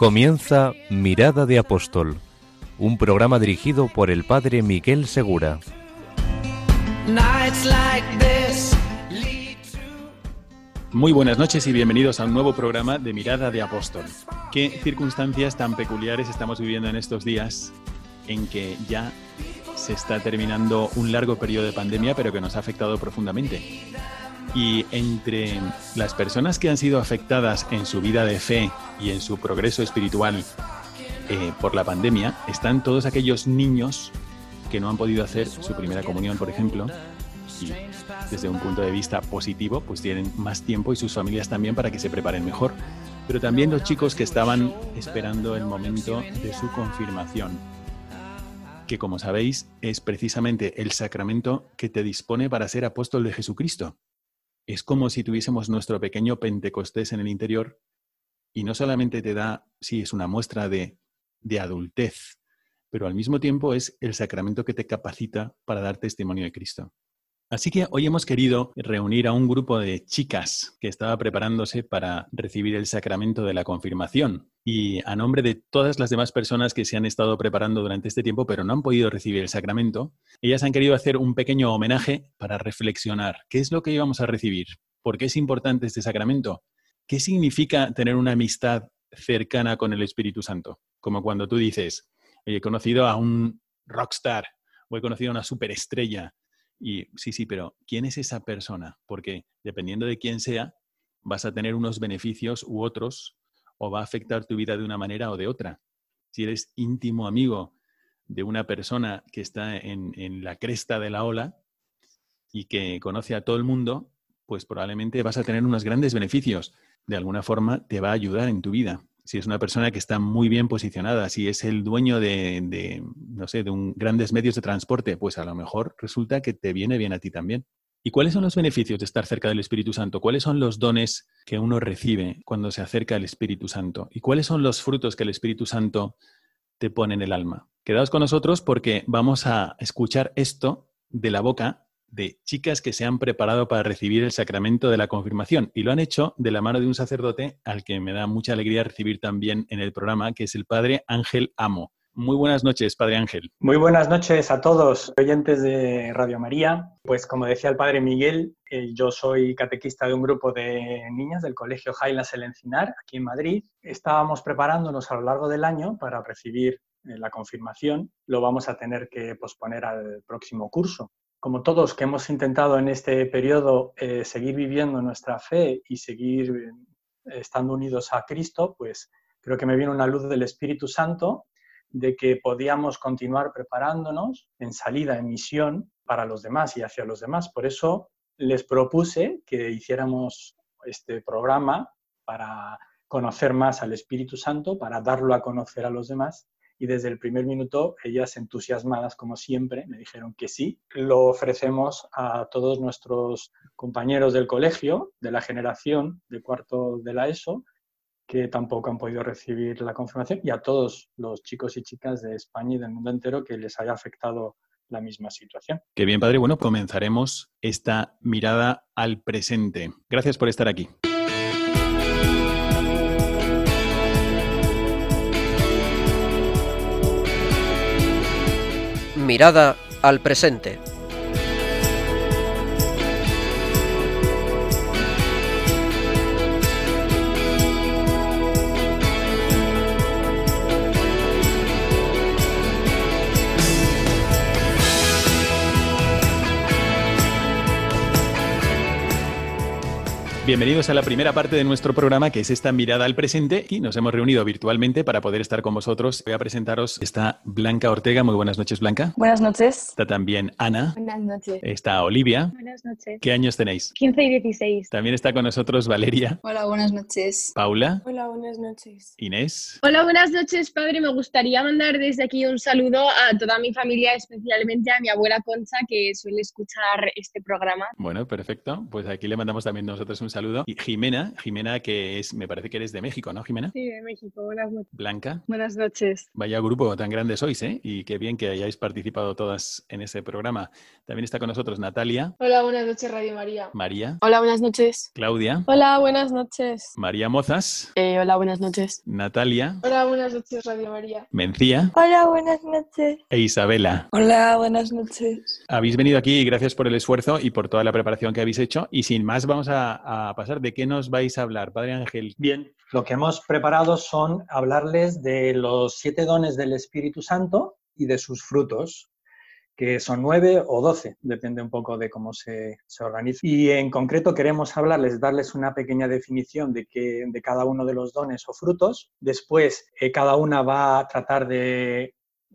Comienza Mirada de Apóstol, un programa dirigido por el padre Miguel Segura. Muy buenas noches y bienvenidos a un nuevo programa de Mirada de Apóstol. ¿Qué circunstancias tan peculiares estamos viviendo en estos días en que ya se está terminando un largo periodo de pandemia pero que nos ha afectado profundamente? Y entre las personas que han sido afectadas en su vida de fe y en su progreso espiritual eh, por la pandemia están todos aquellos niños que no han podido hacer su primera comunión, por ejemplo, y desde un punto de vista positivo, pues tienen más tiempo y sus familias también para que se preparen mejor. Pero también los chicos que estaban esperando el momento de su confirmación, que como sabéis es precisamente el sacramento que te dispone para ser apóstol de Jesucristo. Es como si tuviésemos nuestro pequeño Pentecostés en el interior y no solamente te da, sí, es una muestra de, de adultez, pero al mismo tiempo es el sacramento que te capacita para dar testimonio de Cristo. Así que hoy hemos querido reunir a un grupo de chicas que estaba preparándose para recibir el sacramento de la confirmación. Y a nombre de todas las demás personas que se han estado preparando durante este tiempo, pero no han podido recibir el sacramento, ellas han querido hacer un pequeño homenaje para reflexionar. ¿Qué es lo que íbamos a recibir? ¿Por qué es importante este sacramento? ¿Qué significa tener una amistad cercana con el Espíritu Santo? Como cuando tú dices, "Oye, he conocido a un rockstar o he conocido a una superestrella. Y sí, sí, pero ¿quién es esa persona? Porque dependiendo de quién sea, vas a tener unos beneficios u otros o va a afectar tu vida de una manera o de otra. Si eres íntimo amigo de una persona que está en, en la cresta de la ola y que conoce a todo el mundo, pues probablemente vas a tener unos grandes beneficios. De alguna forma te va a ayudar en tu vida. Si es una persona que está muy bien posicionada, si es el dueño de, no sé, de un, grandes medios de transporte, pues a lo mejor resulta que te viene bien a ti también. ¿Y cuáles son los beneficios de estar cerca del Espíritu Santo? ¿Cuáles son los dones que uno recibe cuando se acerca al Espíritu Santo? ¿Y cuáles son los frutos que el Espíritu Santo te pone en el alma? Quedaos con nosotros porque vamos a escuchar esto de la boca de chicas que se han preparado para recibir el sacramento de la confirmación y lo han hecho de la mano de un sacerdote al que me da mucha alegría recibir también en el programa, que es el padre Ángel Amo. Muy buenas noches, padre Ángel. Muy buenas noches a todos oyentes de Radio María. Pues como decía el padre Miguel, eh, yo soy catequista de un grupo de niñas del Colegio Highlands El Encinar, aquí en Madrid. Estábamos preparándonos a lo largo del año para recibir eh, la confirmación. Lo vamos a tener que posponer al próximo curso. Como todos que hemos intentado en este periodo eh, seguir viviendo nuestra fe y seguir eh, estando unidos a Cristo, pues creo que me viene una luz del Espíritu Santo de que podíamos continuar preparándonos en salida, en misión para los demás y hacia los demás. Por eso les propuse que hiciéramos este programa para conocer más al Espíritu Santo, para darlo a conocer a los demás. Y desde el primer minuto, ellas entusiasmadas como siempre, me dijeron que sí. Lo ofrecemos a todos nuestros compañeros del colegio, de la generación de cuarto de la ESO, que tampoco han podido recibir la confirmación, y a todos los chicos y chicas de España y del mundo entero que les haya afectado la misma situación. Qué bien, padre. Bueno, comenzaremos esta mirada al presente. Gracias por estar aquí. Mirada al presente. Bienvenidos a la primera parte de nuestro programa, que es esta mirada al presente. Y nos hemos reunido virtualmente para poder estar con vosotros. Voy a presentaros. Está Blanca Ortega. Muy buenas noches, Blanca. Buenas noches. Está también Ana. Buenas noches. Está Olivia. Buenas noches. ¿Qué años tenéis? 15 y 16. También está con nosotros Valeria. Hola, buenas noches. Paula. Hola, buenas noches. Inés. Hola, buenas noches, padre. Me gustaría mandar desde aquí un saludo a toda mi familia, especialmente a mi abuela Concha, que suele escuchar este programa. Bueno, perfecto. Pues aquí le mandamos también nosotros un saludo. Y Jimena. Jimena, que es, me parece que eres de México, ¿no, Jimena? Sí, de México. Buenas noches. Blanca. Buenas noches. Vaya grupo tan grande sois, ¿eh? Y qué bien que hayáis participado todas en ese programa. También está con nosotros Natalia. Hola, buenas noches, Radio María. María. Hola, buenas noches. Claudia. Hola, buenas noches. María Mozas. Eh, hola, buenas noches. Natalia. Hola, buenas noches, Radio María. Mencía. Hola, buenas noches. E Isabela. Hola, buenas noches. Habéis venido aquí y gracias por el esfuerzo y por toda la preparación que habéis hecho. Y sin más, vamos a, a pasar. ¿De qué nos vais a hablar, Padre Ángel? Bien, lo que hemos preparado son hablarles de los siete dones del Espíritu Santo y de sus frutos, que son nueve o doce, depende un poco de cómo se, se organiza. Y en concreto queremos hablarles, darles una pequeña definición de, que, de cada uno de los dones o frutos. Después, eh, cada una va a tratar de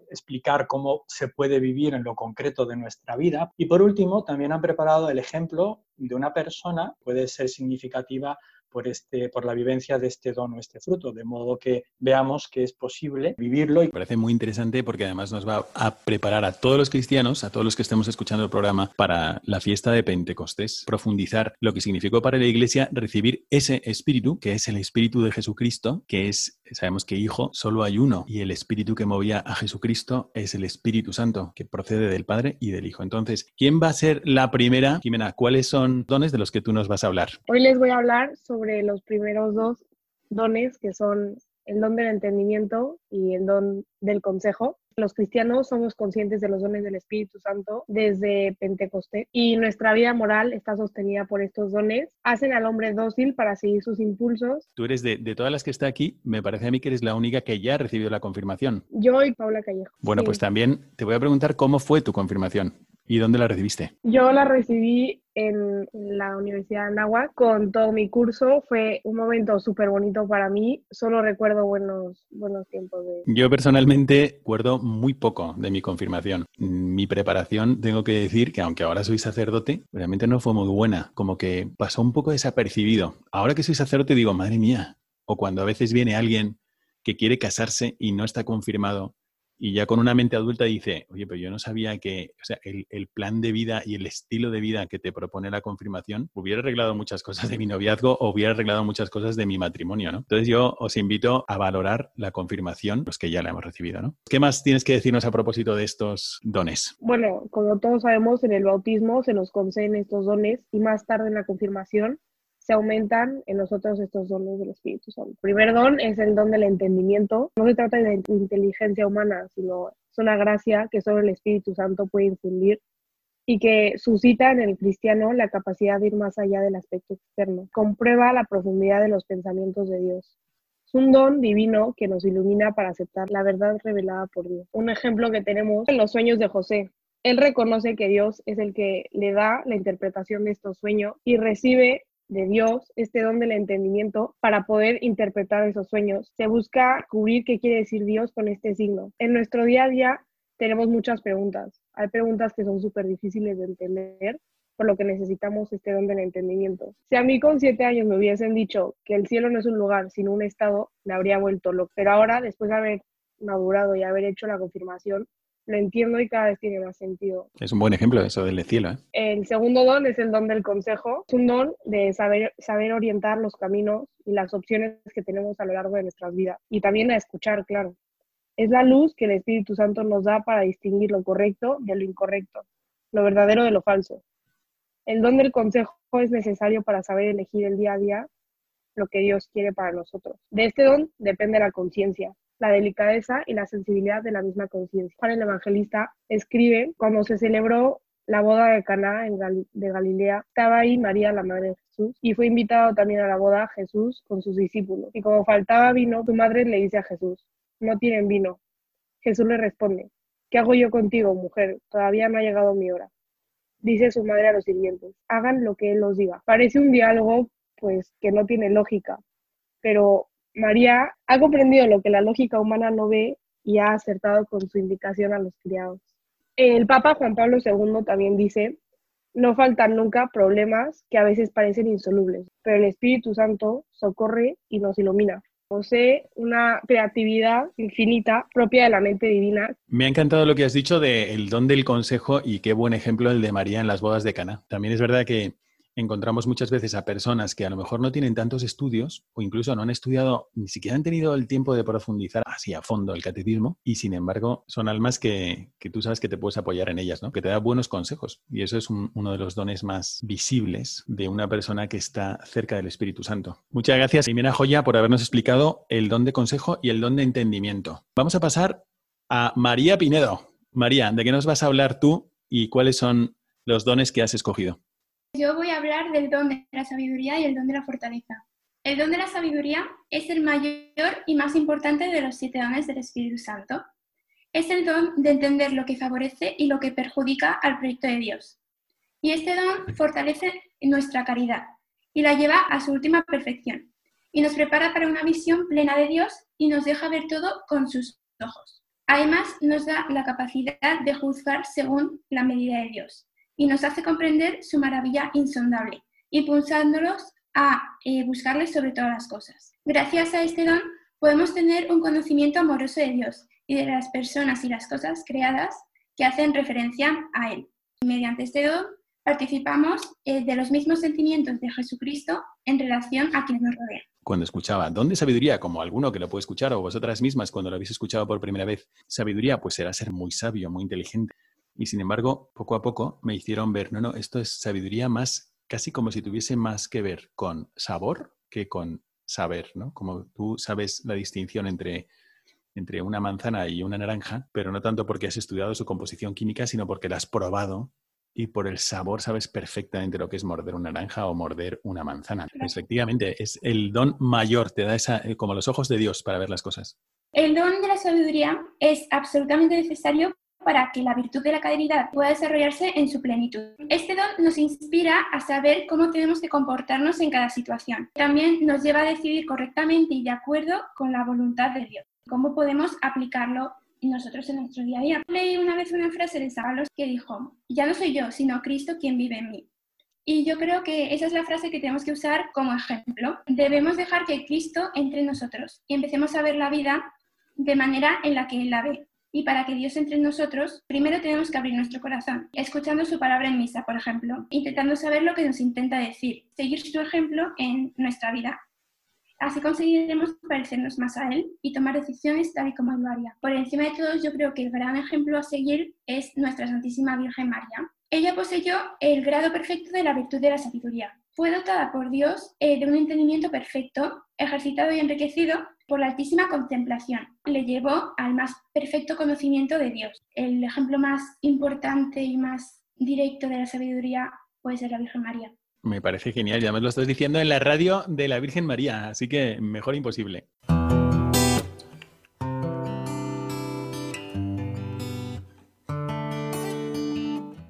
explicar cómo se puede vivir en lo concreto de nuestra vida. Y por último, también han preparado el ejemplo de una persona, puede ser significativa por, este, por la vivencia de este don o este fruto, de modo que veamos que es posible vivirlo. Me parece muy interesante porque además nos va a preparar a todos los cristianos, a todos los que estemos escuchando el programa, para la fiesta de Pentecostés, profundizar lo que significó para la Iglesia recibir ese espíritu, que es el espíritu de Jesucristo, que es, sabemos que hijo solo hay uno, y el espíritu que movía a Jesucristo es el Espíritu Santo, que procede del Padre y del Hijo. Entonces, ¿quién va a ser la primera? Jimena, ¿cuáles son dones de los que tú nos vas a hablar? Hoy les voy a hablar sobre los primeros dos dones, que son el don del entendimiento y el don del consejo. Los cristianos somos conscientes de los dones del Espíritu Santo desde Pentecostés y nuestra vida moral está sostenida por estos dones. Hacen al hombre dócil para seguir sus impulsos. Tú eres de, de todas las que está aquí, me parece a mí que eres la única que ya ha recibido la confirmación. Yo y Paula Callejo. Bueno, Sí. pues también te voy a preguntar cómo fue tu confirmación y dónde la recibiste. Yo la recibí en la Universidad de Anáhuac con todo mi curso. Fue un momento súper bonito para mí. Solo recuerdo buenos, buenos tiempos de... Yo personalmente recuerdo muy poco de mi confirmación. Mi preparación, tengo que decir que aunque ahora soy sacerdote, realmente no fue muy buena, como que pasó un poco desapercibido. Ahora que soy sacerdote digo, madre mía, o cuando a veces viene alguien que quiere casarse y no está confirmado y ya con una mente adulta dice, oye, pero yo no sabía que o sea, el, el, plan de vida y el estilo de vida que te propone la confirmación hubiera arreglado muchas cosas de mi noviazgo o hubiera arreglado muchas cosas de mi matrimonio, ¿no? Entonces yo os invito a valorar la confirmación, los que ya la hemos recibido, ¿no? ¿Qué más tienes que decirnos a propósito de estos dones? Bueno, como todos sabemos, en el bautismo se nos conceden estos dones y más tarde en la confirmación se aumentan en nosotros estos dones del Espíritu Santo. El primer don es el don del entendimiento. No se trata de inteligencia humana, sino es una gracia que solo el Espíritu Santo puede infundir y que suscita en el cristiano la capacidad de ir más allá del aspecto externo. Comprueba la profundidad de los pensamientos de Dios. Es un don divino que nos ilumina para aceptar la verdad revelada por Dios. Un ejemplo que tenemos en los sueños de José. Él reconoce que Dios es el que le da la interpretación de estos sueños y recibe de Dios, este don del entendimiento, para poder interpretar esos sueños. Se busca cubrir qué quiere decir Dios con este signo. En nuestro día a día tenemos muchas preguntas. Hay preguntas que son súper difíciles de entender, por lo que necesitamos este don del entendimiento. Si a mí con siete años me hubiesen dicho que el cielo no es un lugar, sino un estado, me habría vuelto loco. Pero ahora, después de haber madurado y haber hecho la confirmación, lo entiendo y cada vez tiene más sentido. Es un buen ejemplo eso del cielo. ¿eh? El segundo don es el don del consejo. Es un don de saber, saber orientar los caminos y las opciones que tenemos a lo largo de nuestras vidas. Y también a escuchar, claro. Es la luz que el Espíritu Santo nos da para distinguir lo correcto de lo incorrecto, lo verdadero de lo falso. El don del consejo es necesario para saber elegir el día a día lo que Dios quiere para nosotros. De este don depende la conciencia, la delicadeza y la sensibilidad de la misma conciencia. Juan el Evangelista escribe, cuando se celebró la boda de Caná de Galilea, estaba ahí María, la madre de Jesús, y fue invitado también a la boda Jesús con sus discípulos. Y como faltaba vino, su madre le dice a Jesús, no tienen vino. Jesús le responde, ¿qué hago yo contigo, mujer? Todavía no ha llegado mi hora. Dice su madre a los sirvientes, hagan lo que él os diga. Parece un diálogo pues que no tiene lógica. Pero María ha comprendido lo que la lógica humana no ve y ha acertado con su indicación a los criados. El Papa Juan Pablo II también dice, no faltan nunca problemas que a veces parecen insolubles, pero el Espíritu Santo socorre y nos ilumina. Posee una creatividad infinita propia de la mente divina. Me ha encantado lo que has dicho del don del consejo y qué buen ejemplo el de María en las bodas de Cana. También es verdad que encontramos muchas veces a personas que a lo mejor no tienen tantos estudios o incluso no han estudiado, ni siquiera han tenido el tiempo de profundizar así a fondo el catecismo y sin embargo son almas que, tú sabes que te puedes apoyar en ellas, ¿no? que te da buenos consejos y eso es uno de los dones más visibles de una persona que está cerca del Espíritu Santo. Muchas gracias, Jimena Joya, por habernos explicado el don de consejo y el don de entendimiento. Vamos a pasar a María Pinedo. María, ¿de qué nos vas a hablar tú y cuáles son los dones que has escogido? Yo voy a hablar del don de la sabiduría y el don de la fortaleza. El don de la sabiduría es el mayor y más importante de los siete dones del Espíritu Santo. Es el don de entender lo que favorece y lo que perjudica al proyecto de Dios. Y este don fortalece nuestra caridad y la lleva a su última perfección. Y nos prepara para una visión plena de Dios y nos deja ver todo con sus ojos. Además, nos da la capacidad de juzgar según la medida de Dios y nos hace comprender su maravilla insondable, impulsándolos a eh, buscarle sobre todas las cosas. Gracias a este don podemos tener un conocimiento amoroso de Dios y de las personas y las cosas creadas que hacen referencia a Él. Mediante este don participamos eh, de los mismos sentimientos de Jesucristo en relación a quien nos rodea. Cuando escuchaba don de sabiduría, como alguno que lo puede escuchar o vosotras mismas cuando lo habéis escuchado por primera vez, sabiduría pues será ser muy sabio, muy inteligente. Y sin embargo, poco a poco me hicieron ver, no, no, esto es sabiduría más, casi como si tuviese más que ver con sabor que con saber, ¿no? Como tú sabes la distinción entre, entre una manzana y una naranja, pero no tanto porque has estudiado su composición química, sino porque la has probado y por el sabor sabes perfectamente lo que es morder una naranja o morder una manzana. Efectivamente, es el don mayor, te da esa, eh, como los ojos de Dios para ver las cosas. El don de la sabiduría es absolutamente necesario para que la virtud de la caridad pueda desarrollarse en su plenitud. Este don nos inspira a saber cómo tenemos que comportarnos en cada situación. También nos lleva a decidir correctamente y de acuerdo con la voluntad de Dios. ¿Cómo podemos aplicarlo nosotros en nuestro día a día? Leí una vez una frase de Sábalos que dijo, ya no soy yo, sino Cristo quien vive en mí. Y yo creo que esa es la frase que tenemos que usar como ejemplo. Debemos dejar que Cristo entre en nosotros y empecemos a ver la vida de manera en la que Él la ve. Y para que Dios entre en nosotros, primero tenemos que abrir nuestro corazón, escuchando su palabra en misa, por ejemplo, intentando saber lo que nos intenta decir, seguir su ejemplo en nuestra vida. Así conseguiremos parecernos más a Él y tomar decisiones tal y como lo haría. Por encima de todos, yo creo que el gran ejemplo a seguir es nuestra Santísima Virgen María. Ella poseyó el grado perfecto de la virtud de la sabiduría. Fue dotada por Dios eh, de un entendimiento perfecto, ejercitado y enriquecido por la altísima contemplación. Le llevó al más perfecto conocimiento de Dios. El ejemplo más importante y más directo de la sabiduría puede ser la Virgen María. Me parece genial, ya me lo estás diciendo en la radio de la Virgen María, así que mejor imposible.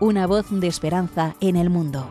una voz de esperanza en el mundo.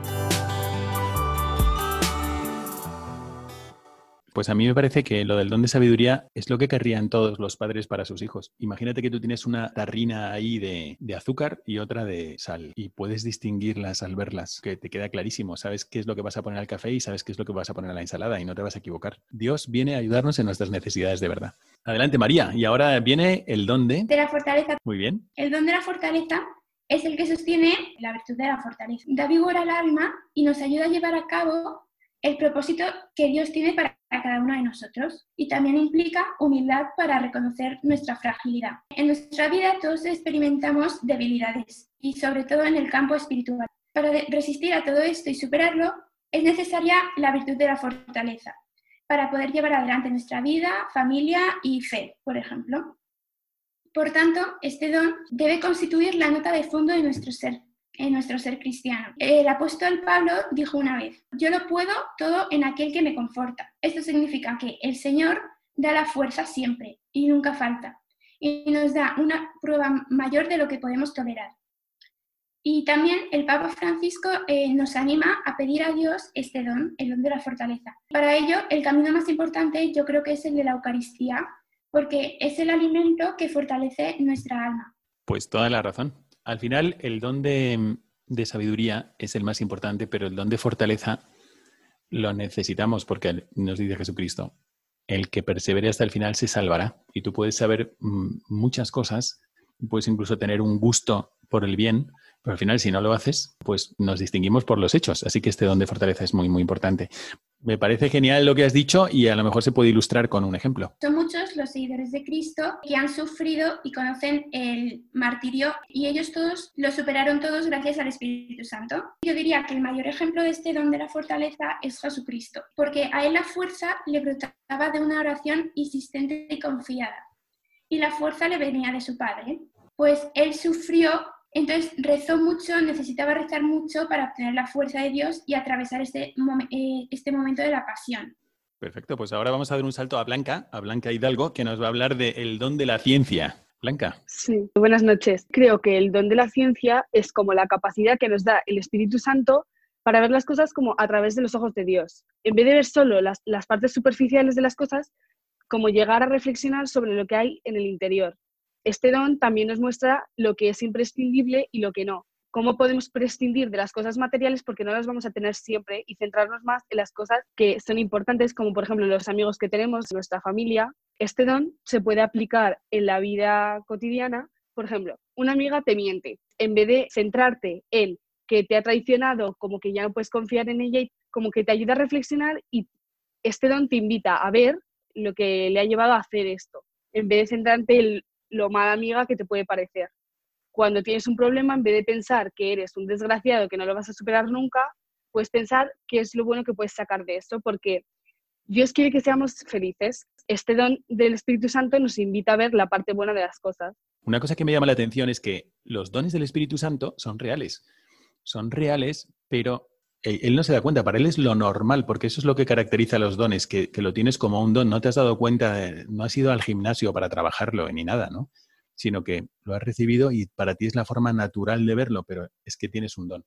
Pues a mí me parece que lo del don de sabiduría es lo que querrían todos los padres para sus hijos. Imagínate que tú tienes una tarrina ahí de, de, azúcar y otra de sal y puedes distinguirlas al verlas, que te queda clarísimo. Sabes qué es lo que vas a poner al café y sabes qué es lo que vas a poner a la ensalada y no te vas a equivocar. Dios viene a ayudarnos en nuestras necesidades de verdad. Adelante María. Y ahora viene el don de... De la fortaleza. Muy bien. El don de la fortaleza es el que sostiene la virtud de la fortaleza. Da vigor al alma y nos ayuda a llevar a cabo el propósito que Dios tiene para cada uno de nosotros y también implica humildad para reconocer nuestra fragilidad. En nuestra vida todos experimentamos debilidades y sobre todo en el campo espiritual. Para resistir a todo esto y superarlo es necesaria la virtud de la fortaleza para poder llevar adelante nuestra vida, familia y fe, por ejemplo. Por tanto, este don debe constituir la nota de fondo de nuestro ser en nuestro ser cristiano. El apóstol Pablo dijo una vez, yo lo puedo todo en aquel que me conforta. Esto significa que el Señor da la fuerza siempre y nunca falta y nos da una prueba mayor de lo que podemos tolerar. Y también el Papa Francisco eh, nos anima a pedir a Dios este don, el don de la fortaleza. Para ello, el camino más importante yo creo que es el de la Eucaristía, porque es el alimento que fortalece nuestra alma. Pues toda la razón. Al final, el don de, sabiduría es el más importante, pero el don de fortaleza lo necesitamos porque nos dice Jesucristo, el que persevere hasta el final se salvará. Y tú puedes saber mm, muchas cosas, puedes incluso tener un gusto por el bien, pero al final si no lo haces, pues nos distinguimos por los hechos. Así que este don de fortaleza es muy, muy importante. Me parece genial lo que has dicho y a lo mejor se puede ilustrar con un ejemplo. Son muchos los seguidores de Cristo que han sufrido y conocen el martirio y ellos todos lo superaron todos gracias al Espíritu Santo. Yo diría que el mayor ejemplo de este don de la fortaleza es Jesucristo, porque a él la fuerza le brotaba de una oración insistente y confiada y la fuerza le venía de su Padre, pues él sufrió entonces rezó mucho, necesitaba rezar mucho para obtener la fuerza de Dios y atravesar este, eh, este momento de la pasión. Perfecto, pues ahora vamos a dar un salto a Blanca, a Blanca Hidalgo, que nos va a hablar del don de la ciencia. Blanca. Sí, buenas noches. Creo que el don de la ciencia es como la capacidad que nos da el Espíritu Santo para ver las cosas como a través de los ojos de Dios. En vez de ver solo las, las partes superficiales de las cosas, como llegar a reflexionar sobre lo que hay en el interior. Este don también nos muestra lo que es imprescindible y lo que no. Cómo podemos prescindir de las cosas materiales porque no las vamos a tener siempre y centrarnos más en las cosas que son importantes, como por ejemplo los amigos que tenemos, nuestra familia. Este don se puede aplicar en la vida cotidiana. Por ejemplo, una amiga te miente. En vez de centrarte en que te ha traicionado, como que ya no puedes confiar en ella, como que te ayuda a reflexionar y este don te invita a ver lo que le ha llevado a hacer esto, en vez de centrarte en lo mala amiga que te puede parecer. Cuando tienes un problema, en vez de pensar que eres un desgraciado que no lo vas a superar nunca, puedes pensar qué es lo bueno que puedes sacar de esto, porque Dios quiere que seamos felices. Este don del Espíritu Santo nos invita a ver la parte buena de las cosas. Una cosa que me llama la atención es que los dones del Espíritu Santo son reales. Son reales, pero él no se da cuenta, para él es lo normal, porque eso es lo que caracteriza a los dones, que, lo tienes como un don, no te has dado cuenta, no has ido al gimnasio para trabajarlo ni nada, ¿no? Sino que lo has recibido y para ti es la forma natural de verlo, pero es que tienes un don.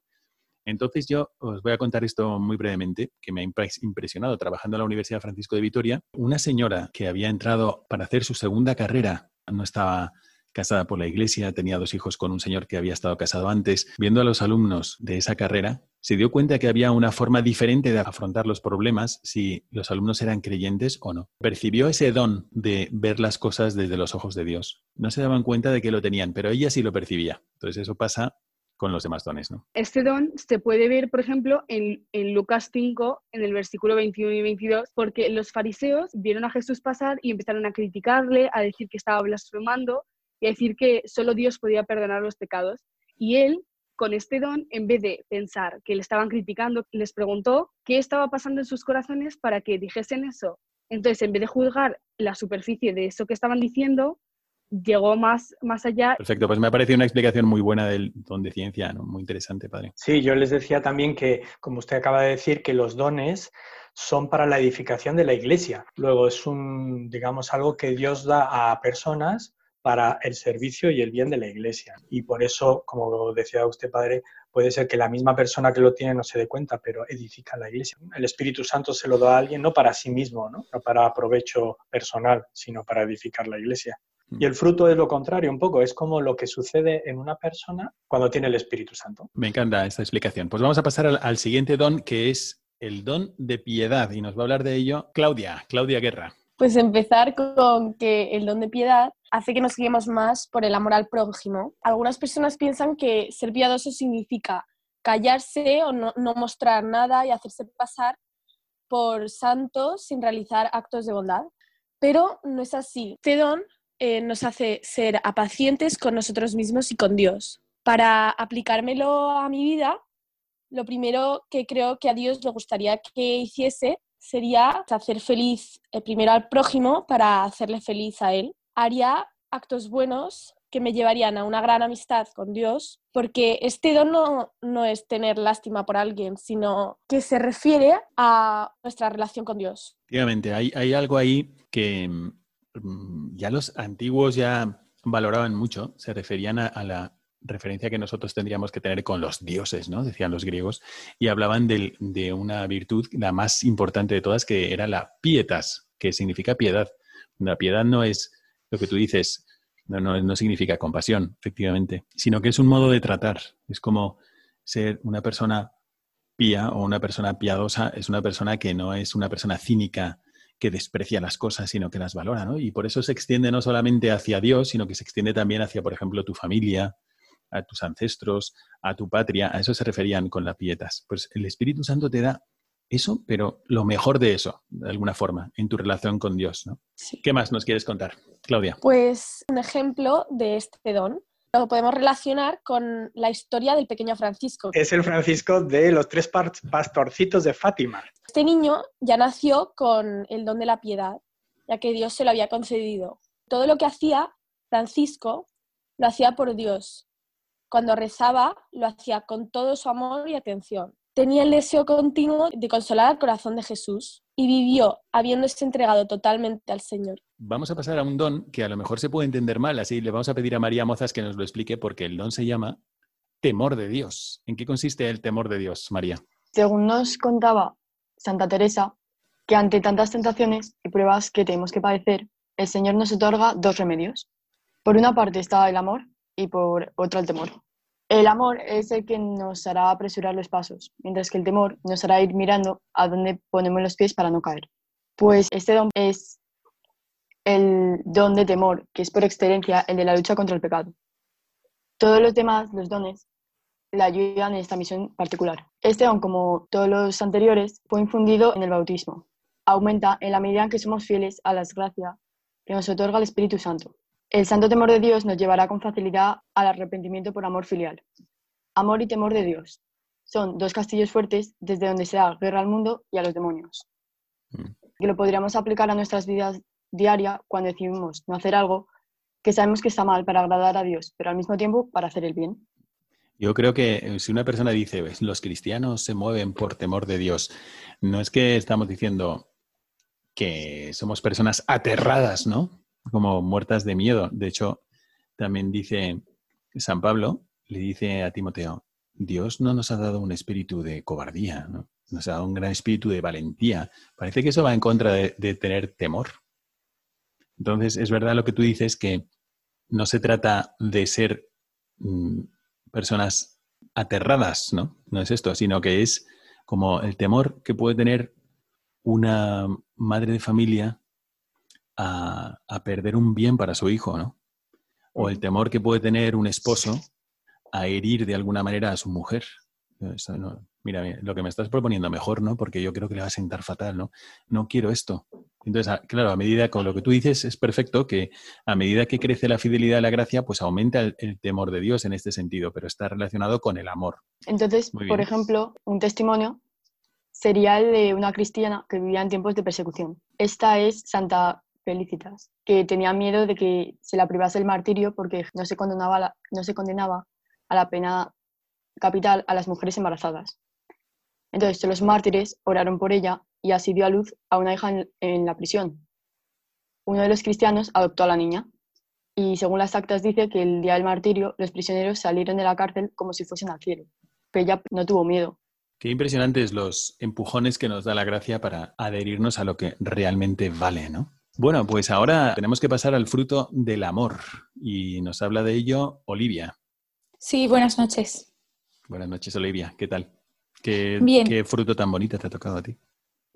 Entonces yo os voy a contar esto muy brevemente, que me ha impresionado trabajando en la Universidad Francisco de Vitoria. Una señora que había entrado para hacer su segunda carrera, no estaba casada por la iglesia, tenía dos hijos con un señor que había estado casado antes, viendo a los alumnos de esa carrera, se dio cuenta que había una forma diferente de afrontar los problemas si los alumnos eran creyentes o no. Percibió ese don de ver las cosas desde los ojos de Dios. No se daban cuenta de que lo tenían, pero ella sí lo percibía. Entonces eso pasa con los demás dones, ¿no? Este don se puede ver, por ejemplo, en, en, Lucas 5, en el versículo 21 y 22, porque los fariseos vieron a Jesús pasar y empezaron a criticarle, a decir que estaba blasfemando y a decir que solo Dios podía perdonar los pecados. Y él, con este don, en vez de pensar que le estaban criticando, les preguntó qué estaba pasando en sus corazones para que dijesen eso. Entonces, en vez de juzgar la superficie de eso que estaban diciendo, llegó más, más allá. Perfecto, pues me ha parecido una explicación muy buena del don de ciencia, ¿no? muy interesante, padre. Sí, yo les decía también que, como usted acaba de decir, que los dones son para la edificación de la iglesia. Luego es un, digamos, algo que Dios da a personas para el servicio y el bien de la iglesia. Y por eso, como decía usted, padre, puede ser que la misma persona que lo tiene no se dé cuenta, pero edifica la iglesia. El Espíritu Santo se lo da a alguien no para sí mismo, no, para provecho personal, sino para edificar la iglesia. Y el fruto es lo contrario, un poco, es como lo que sucede en una persona cuando tiene el Espíritu Santo. Me encanta esta explicación. Pues vamos a pasar al, al, siguiente don, que es el don de piedad, y nos va a hablar de ello Claudia, Claudia Guerra. Pues empezar con que el don de piedad hace que nos guiemos más por el amor al prójimo. Algunas personas piensan que ser piadoso significa callarse o no, mostrar nada y hacerse pasar por santo sin realizar actos de bondad. Pero no es así. Este don eh, nos hace ser apacientes con nosotros mismos y con Dios. Para aplicármelo a mi vida, lo primero que creo que a Dios le gustaría que hiciese sería hacer feliz eh, primero al prójimo para hacerle feliz a él. Haría actos buenos que me llevarían a una gran amistad con Dios, porque este don no, no es tener lástima por alguien, sino que se refiere a nuestra relación con Dios. Efectivamente, hay, hay algo ahí que mm, ya los antiguos ya valoraban mucho, se referían a, a la referencia que nosotros tendríamos que tener con los dioses, ¿no? Decían los griegos, y hablaban de, de, una virtud, la más importante de todas, que era la pietas, que significa piedad. La piedad no es lo que tú dices, no, no, no significa compasión, efectivamente, sino que es un modo de tratar. Es como ser una persona pía o una persona piadosa, es una persona que no es una persona cínica, que desprecia las cosas, sino que las valora, ¿no? Y por eso se extiende no solamente hacia Dios, sino que se extiende también hacia, por ejemplo, tu familia, a tus ancestros, a tu patria, a eso se referían con las pietas. Pues el Espíritu Santo te da eso, pero lo mejor de eso, de alguna forma, en tu relación con Dios. ¿no? Sí. ¿Qué más nos quieres contar, Claudia? Pues un ejemplo de este don lo podemos relacionar con la historia del pequeño Francisco. Es el Francisco de los tres pastorcitos de Fátima. Este niño ya nació con el don de la piedad, ya que Dios se lo había concedido. Todo lo que hacía Francisco lo hacía por Dios, cuando rezaba, lo hacía con todo su amor y atención. Tenía el deseo continuo de consolar al corazón de Jesús y vivió habiéndose entregado totalmente al Señor. Vamos a pasar a un don que a lo mejor se puede entender mal, así le vamos a pedir a María Mozas que nos lo explique porque el don se llama temor de Dios. ¿En qué consiste el temor de Dios, María? Según nos contaba Santa Teresa, que ante tantas tentaciones y pruebas que tenemos que padecer, el Señor nos otorga dos remedios. Por una parte está el amor y por otra el temor. El amor es el que nos hará apresurar los pasos, mientras que el temor nos hará ir mirando a dónde ponemos los pies para no caer. Pues este don es el don de temor, que es por excelencia el de la lucha contra el pecado. Todos los demás, los dones, le ayudan en esta misión particular. Este don, como todos los anteriores, fue infundido en el bautismo. Aumenta en la medida en que somos fieles a las gracias que nos otorga el Espíritu Santo. El santo temor de Dios nos llevará con facilidad al arrepentimiento por amor filial. Amor y temor de Dios son dos castillos fuertes desde donde se da guerra al mundo y a los demonios. Mm. Que lo podríamos aplicar a nuestras vidas diarias cuando decidimos no hacer algo que sabemos que está mal para agradar a Dios, pero al mismo tiempo para hacer el bien. Yo creo que eh, si una persona dice, "Ves, los cristianos se mueven por temor de Dios, no es que estamos diciendo que somos personas aterradas, ¿no? Como muertas de miedo. De hecho, también dice San Pablo, le dice a Timoteo, Dios no nos ha dado un espíritu de cobardía, ¿no? nos ha dado un gran espíritu de valentía. Parece que eso va en contra de, de tener temor. Entonces, es verdad lo que tú dices, que no se trata de ser mm, personas aterradas, ¿no? No es esto, sino que es como el temor que puede tener una madre de familia a, a perder un bien para su hijo, ¿no? O el temor que puede tener un esposo a herir de alguna manera a su mujer. Eso no- mira, mira, lo que me estás proponiendo mejor, ¿no? Porque yo creo que le va a sentar fatal, ¿no? No quiero esto. Entonces, a- claro, a medida con lo que tú dices es perfecto que a medida que crece la fidelidad a la gracia, pues aumenta el, el temor de Dios en este sentido, pero está relacionado con el amor. Entonces, por ejemplo, un testimonio sería el de una cristiana que vivía en tiempos de persecución. Esta es Santa Felicitas, que tenía miedo de que se la privase el martirio porque no se condenaba, a la- no se condenaba a la pena capital a las mujeres embarazadas. Entonces, los mártires oraron por ella y así dio a luz a una hija en, en la prisión. Uno de los cristianos adoptó a la niña y según las actas dice que el día del martirio los prisioneros salieron de la cárcel como si fuesen al cielo. Pero ella no tuvo miedo. Qué impresionantes los empujones que nos da la gracia para adherirnos a lo que realmente vale, ¿no? Bueno, pues ahora tenemos que pasar al fruto del amor y nos habla de ello Olivia. Sí, buenas noches. Buenas noches, Olivia. ¿Qué tal? ¿Qué, Bien. qué fruto tan bonito te ha tocado a ti?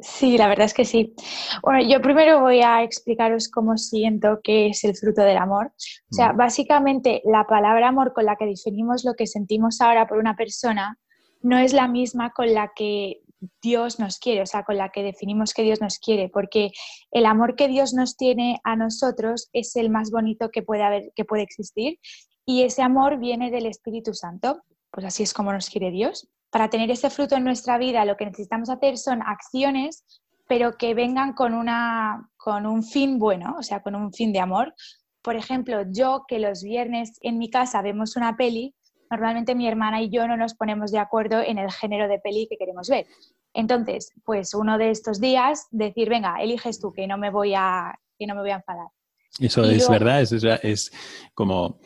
Sí, la verdad es que sí. Bueno, yo primero voy a explicaros cómo siento que es el fruto del amor. O sea, básicamente la palabra amor con la que definimos lo que sentimos ahora por una persona no es la misma con la que Dios nos quiere, o sea, con la que definimos que Dios nos quiere, porque el amor que Dios nos tiene a nosotros es el más bonito que puede haber, que puede existir, y ese amor viene del Espíritu Santo. Pues así es como nos quiere Dios. Para tener ese fruto en nuestra vida, lo que necesitamos hacer son acciones, pero que vengan con, una, con un fin bueno, o sea, con un fin de amor. Por ejemplo, yo que los viernes en mi casa vemos una peli, normalmente mi hermana y yo no nos ponemos de acuerdo en el género de peli que queremos ver. Entonces, pues uno de estos días decir, venga, eliges tú, que no me voy a, que no me voy a enfadar. Eso Y es luego- verdad, es, como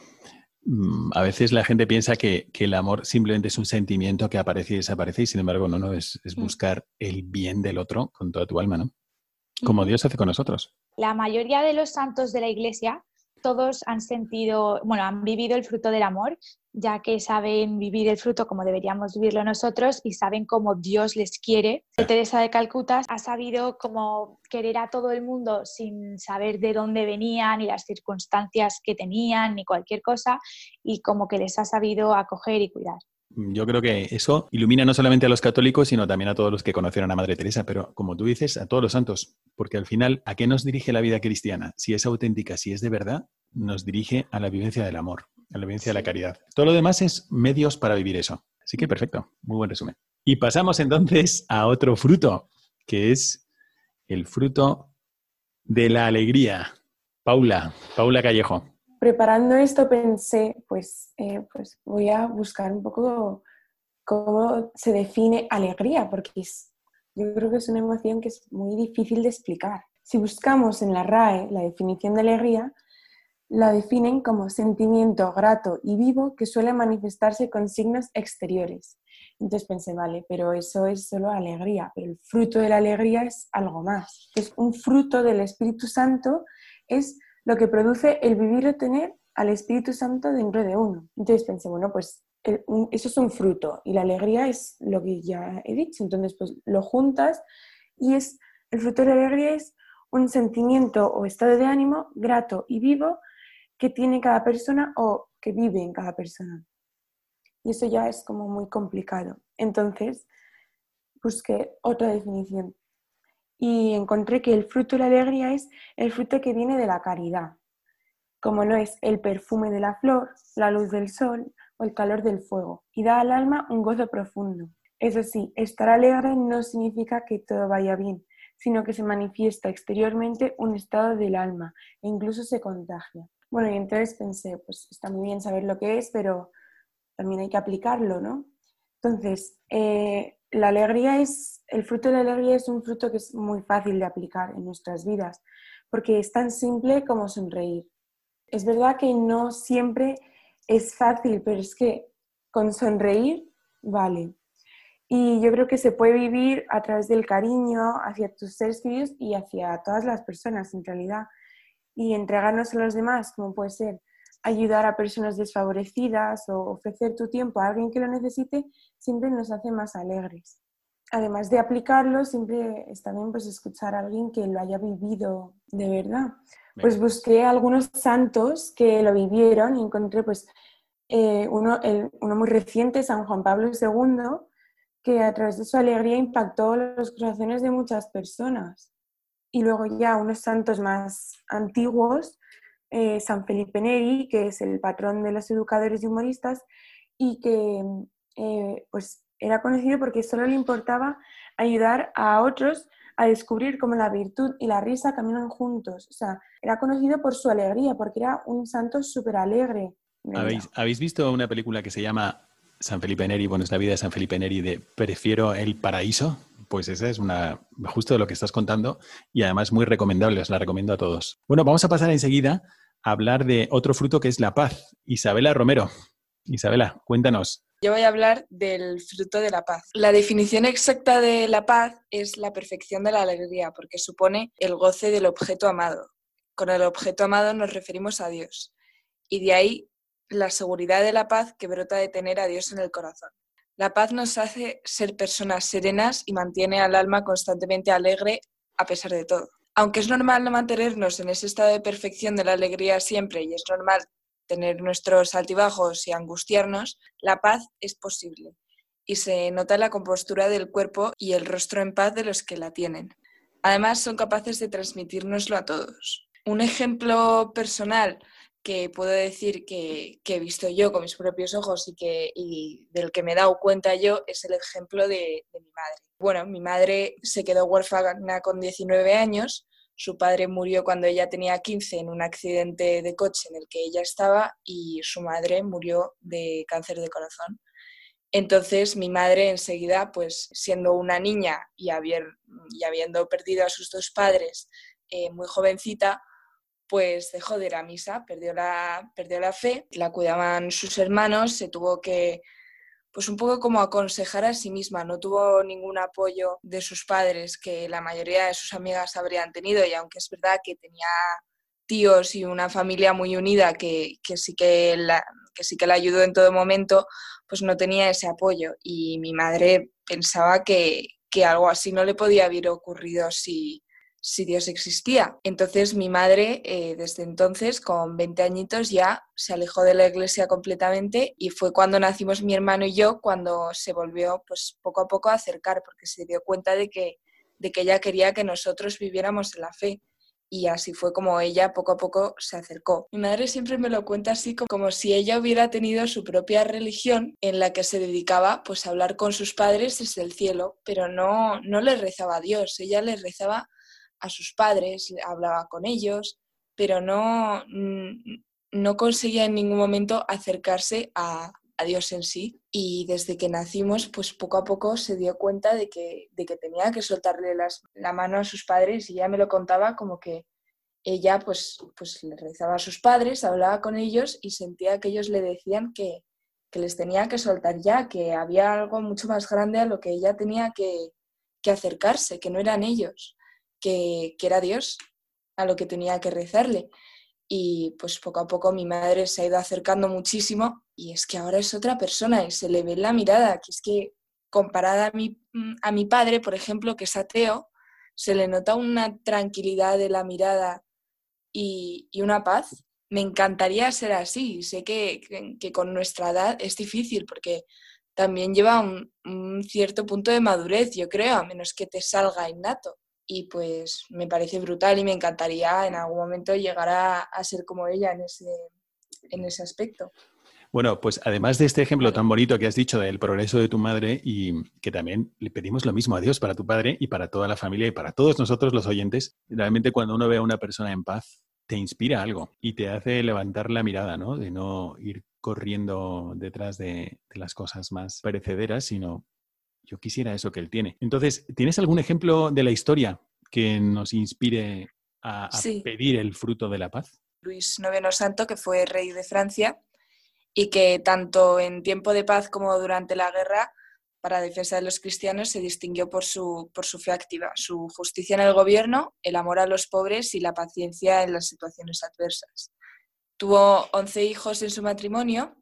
mm, a veces la gente piensa que, que el amor simplemente es un sentimiento que aparece y desaparece y sin embargo no, no, es, es Mm. buscar el bien del otro con toda tu alma, ¿no? Como Ujú. Dios hace con nosotros. La mayoría de los santos de la Iglesia, todos han sentido, bueno, han vivido el fruto del amor, ya que saben vivir el fruto como deberíamos vivirlo nosotros y saben cómo Dios les quiere. Teresa de Calcuta ha sabido como querer a todo el mundo sin saber de dónde venían ni las circunstancias que tenían ni cualquier cosa y como que les ha sabido acoger y cuidar. Yo creo que eso ilumina no solamente a los católicos, sino también a todos los que conocieron a Madre Teresa, pero como tú dices, a todos los santos, porque al final, ¿a qué nos dirige la vida cristiana? Si es auténtica, si es de verdad, nos dirige a la vivencia del amor, a la vivencia de la caridad. Todo lo demás es medios para vivir eso. Así que perfecto, muy buen resumen. Y pasamos entonces a otro fruto, que es el fruto de la alegría. Paula, Paula Callejo. Preparando esto pensé, pues, eh, pues voy a buscar un poco cómo se define alegría, porque es- yo creo que es una emoción que es muy difícil de explicar. Si buscamos en la RAE la definición de alegría, la definen como sentimiento grato y vivo que suele manifestarse con signos exteriores. Entonces pensé, vale, pero eso es solo alegría, pero el fruto de la alegría es algo más. Es un fruto del Espíritu Santo, es lo que produce el vivir o tener al Espíritu Santo dentro de uno. Entonces pensé, bueno, pues eso es un fruto y la alegría es lo que ya he dicho. Entonces, pues lo juntas y es el fruto de la alegría es un sentimiento o estado de ánimo grato y vivo que tiene cada persona o que vive en cada persona. Y eso ya es como muy complicado. Entonces, busqué otra definición y encontré que el fruto de la alegría es el fruto que viene de la caridad, como lo es el perfume de la flor, la luz del sol o el calor del fuego, y da al alma un gozo profundo. Eso sí, estar alegre no significa que todo vaya bien, sino que se manifiesta exteriormente un estado del alma e incluso se contagia. Bueno, y entonces pensé, pues está muy bien saber lo que es, pero también hay que aplicarlo, ¿no? Entonces, eh, la alegría es, el fruto de la alegría es un fruto que es muy fácil de aplicar en nuestras vidas, porque es tan simple como sonreír. Es verdad que no siempre es fácil, pero es que con sonreír vale. Y yo creo que se puede vivir a través del cariño hacia tus seres queridos y hacia todas las personas en realidad. Y entregarnos a los demás, como puede ser ayudar a personas desfavorecidas o ofrecer tu tiempo a alguien que lo necesite, siempre nos hace más alegres. Además de aplicarlo, siempre está bien pues, escuchar a alguien que lo haya vivido de verdad. Pues busqué algunos santos que lo vivieron y encontré pues, eh, uno, uno muy reciente, San Juan Pablo II, que a través de su alegría impactó los corazones de muchas personas. Y luego ya unos santos más antiguos, eh, San Felipe Neri, que es el patrón de los educadores y humoristas, y que eh, pues era conocido porque solo le importaba ayudar a otros a descubrir cómo la virtud y la risa caminan juntos. O sea, era conocido por su alegría, porque era un santo súper alegre. ¿Habéis, ¿Habéis visto una película que se llama San Felipe Neri, bueno, es la vida de San Felipe Neri de Prefiero el paraíso, pues esa es una justo de lo que estás contando y además muy recomendable, os la recomiendo a todos. Bueno, vamos a pasar enseguida a hablar de otro fruto que es la paz. Isabela Romero. Isabela, cuéntanos. Yo voy a hablar del fruto de la paz. La definición exacta de la paz es la perfección de la alegría, porque supone el goce del objeto amado. Con el objeto amado nos referimos a Dios. Y de ahí la seguridad de la paz que brota de tener a Dios en el corazón. La paz nos hace ser personas serenas y mantiene al alma constantemente alegre a pesar de todo. Aunque es normal no mantenernos en ese estado de perfección de la alegría siempre y es normal tener nuestros altibajos y angustiarnos, la paz es posible y se nota la compostura del cuerpo y el rostro en paz de los que la tienen. Además, son capaces de transmitírnoslo a todos. Un ejemplo personal que puedo decir que, he visto yo con mis propios ojos y, que, del que me he dado cuenta yo es el ejemplo de, mi madre. Bueno, mi madre se quedó huérfana con 19 años, su padre murió cuando ella tenía 15 en un accidente de coche en el que ella estaba y su madre murió de cáncer de corazón. Entonces mi madre enseguida, pues siendo una niña y, habiendo perdido a sus dos padres eh, muy jovencita, pues dejó de ir a misa, perdió la, perdió la fe, la cuidaban sus hermanos, se tuvo que, pues un poco como aconsejar a sí misma, no tuvo ningún apoyo de sus padres que la mayoría de sus amigas habrían tenido y aunque es verdad que tenía tíos y una familia muy unida que, sí, que, la, que sí que la ayudó en todo momento, pues no tenía ese apoyo. Y mi madre pensaba que, que algo así no le podía haber ocurrido si, si Dios existía. Entonces mi madre, eh, desde entonces, con 20 añitos, ya se alejó de la iglesia completamente y fue cuando nacimos mi hermano y yo, cuando se volvió pues poco a poco a acercar, porque se dio cuenta de que, de que ella quería que nosotros viviéramos en la fe. Y así fue como ella poco a poco se acercó. Mi madre siempre me lo cuenta así como, como si ella hubiera tenido su propia religión en la que se dedicaba pues a hablar con sus padres desde el cielo, pero no, no le rezaba a Dios, ella le rezaba a sus padres, hablaba con ellos, pero no, mm, no conseguía en ningún momento acercarse a, Dios en sí. Y desde que nacimos, pues poco a poco se dio cuenta de que, de que tenía que soltarle la mano a sus padres y ya me lo contaba como que ella pues, pues le rezaba a sus padres, hablaba con ellos y sentía que ellos le decían que, que les tenía que soltar ya, que había algo mucho más grande a lo que ella tenía que, que acercarse, que no eran ellos que, era Dios a lo que tenía que rezarle. Y pues poco a poco mi madre se ha ido acercando muchísimo y es que ahora es otra persona y se le ve en la mirada, que es que comparada a mi, a mi padre, por ejemplo, que es ateo, se le nota una tranquilidad de la mirada y, una paz. Me encantaría ser así. Sé que, que, con nuestra edad es difícil porque también lleva un, cierto punto de madurez, yo creo, a menos que te salga innato y pues me parece brutal y me encantaría en algún momento llegar a, ser como ella en ese, en ese aspecto. Bueno, pues además de este ejemplo tan bonito que has dicho del progreso de tu madre y que también le pedimos lo mismo a Dios para tu padre y para toda la familia y para todos nosotros los oyentes, realmente cuando uno ve a una persona en paz, te inspira algo y te hace levantar la mirada, ¿no? De no ir corriendo detrás de, de las cosas más perecederas, sino yo quisiera eso que él tiene. Entonces, ¿tienes algún ejemplo de la historia que nos inspire a, pedir el fruto de la paz? Luis IX Santo, que fue rey de Francia y que tanto en tiempo de paz como durante la guerra, para defensa de los cristianos, se distinguió por su, por su fe activa, su justicia en el gobierno, el amor a los pobres y la paciencia en las situaciones adversas. Tuvo 11 hijos en su matrimonio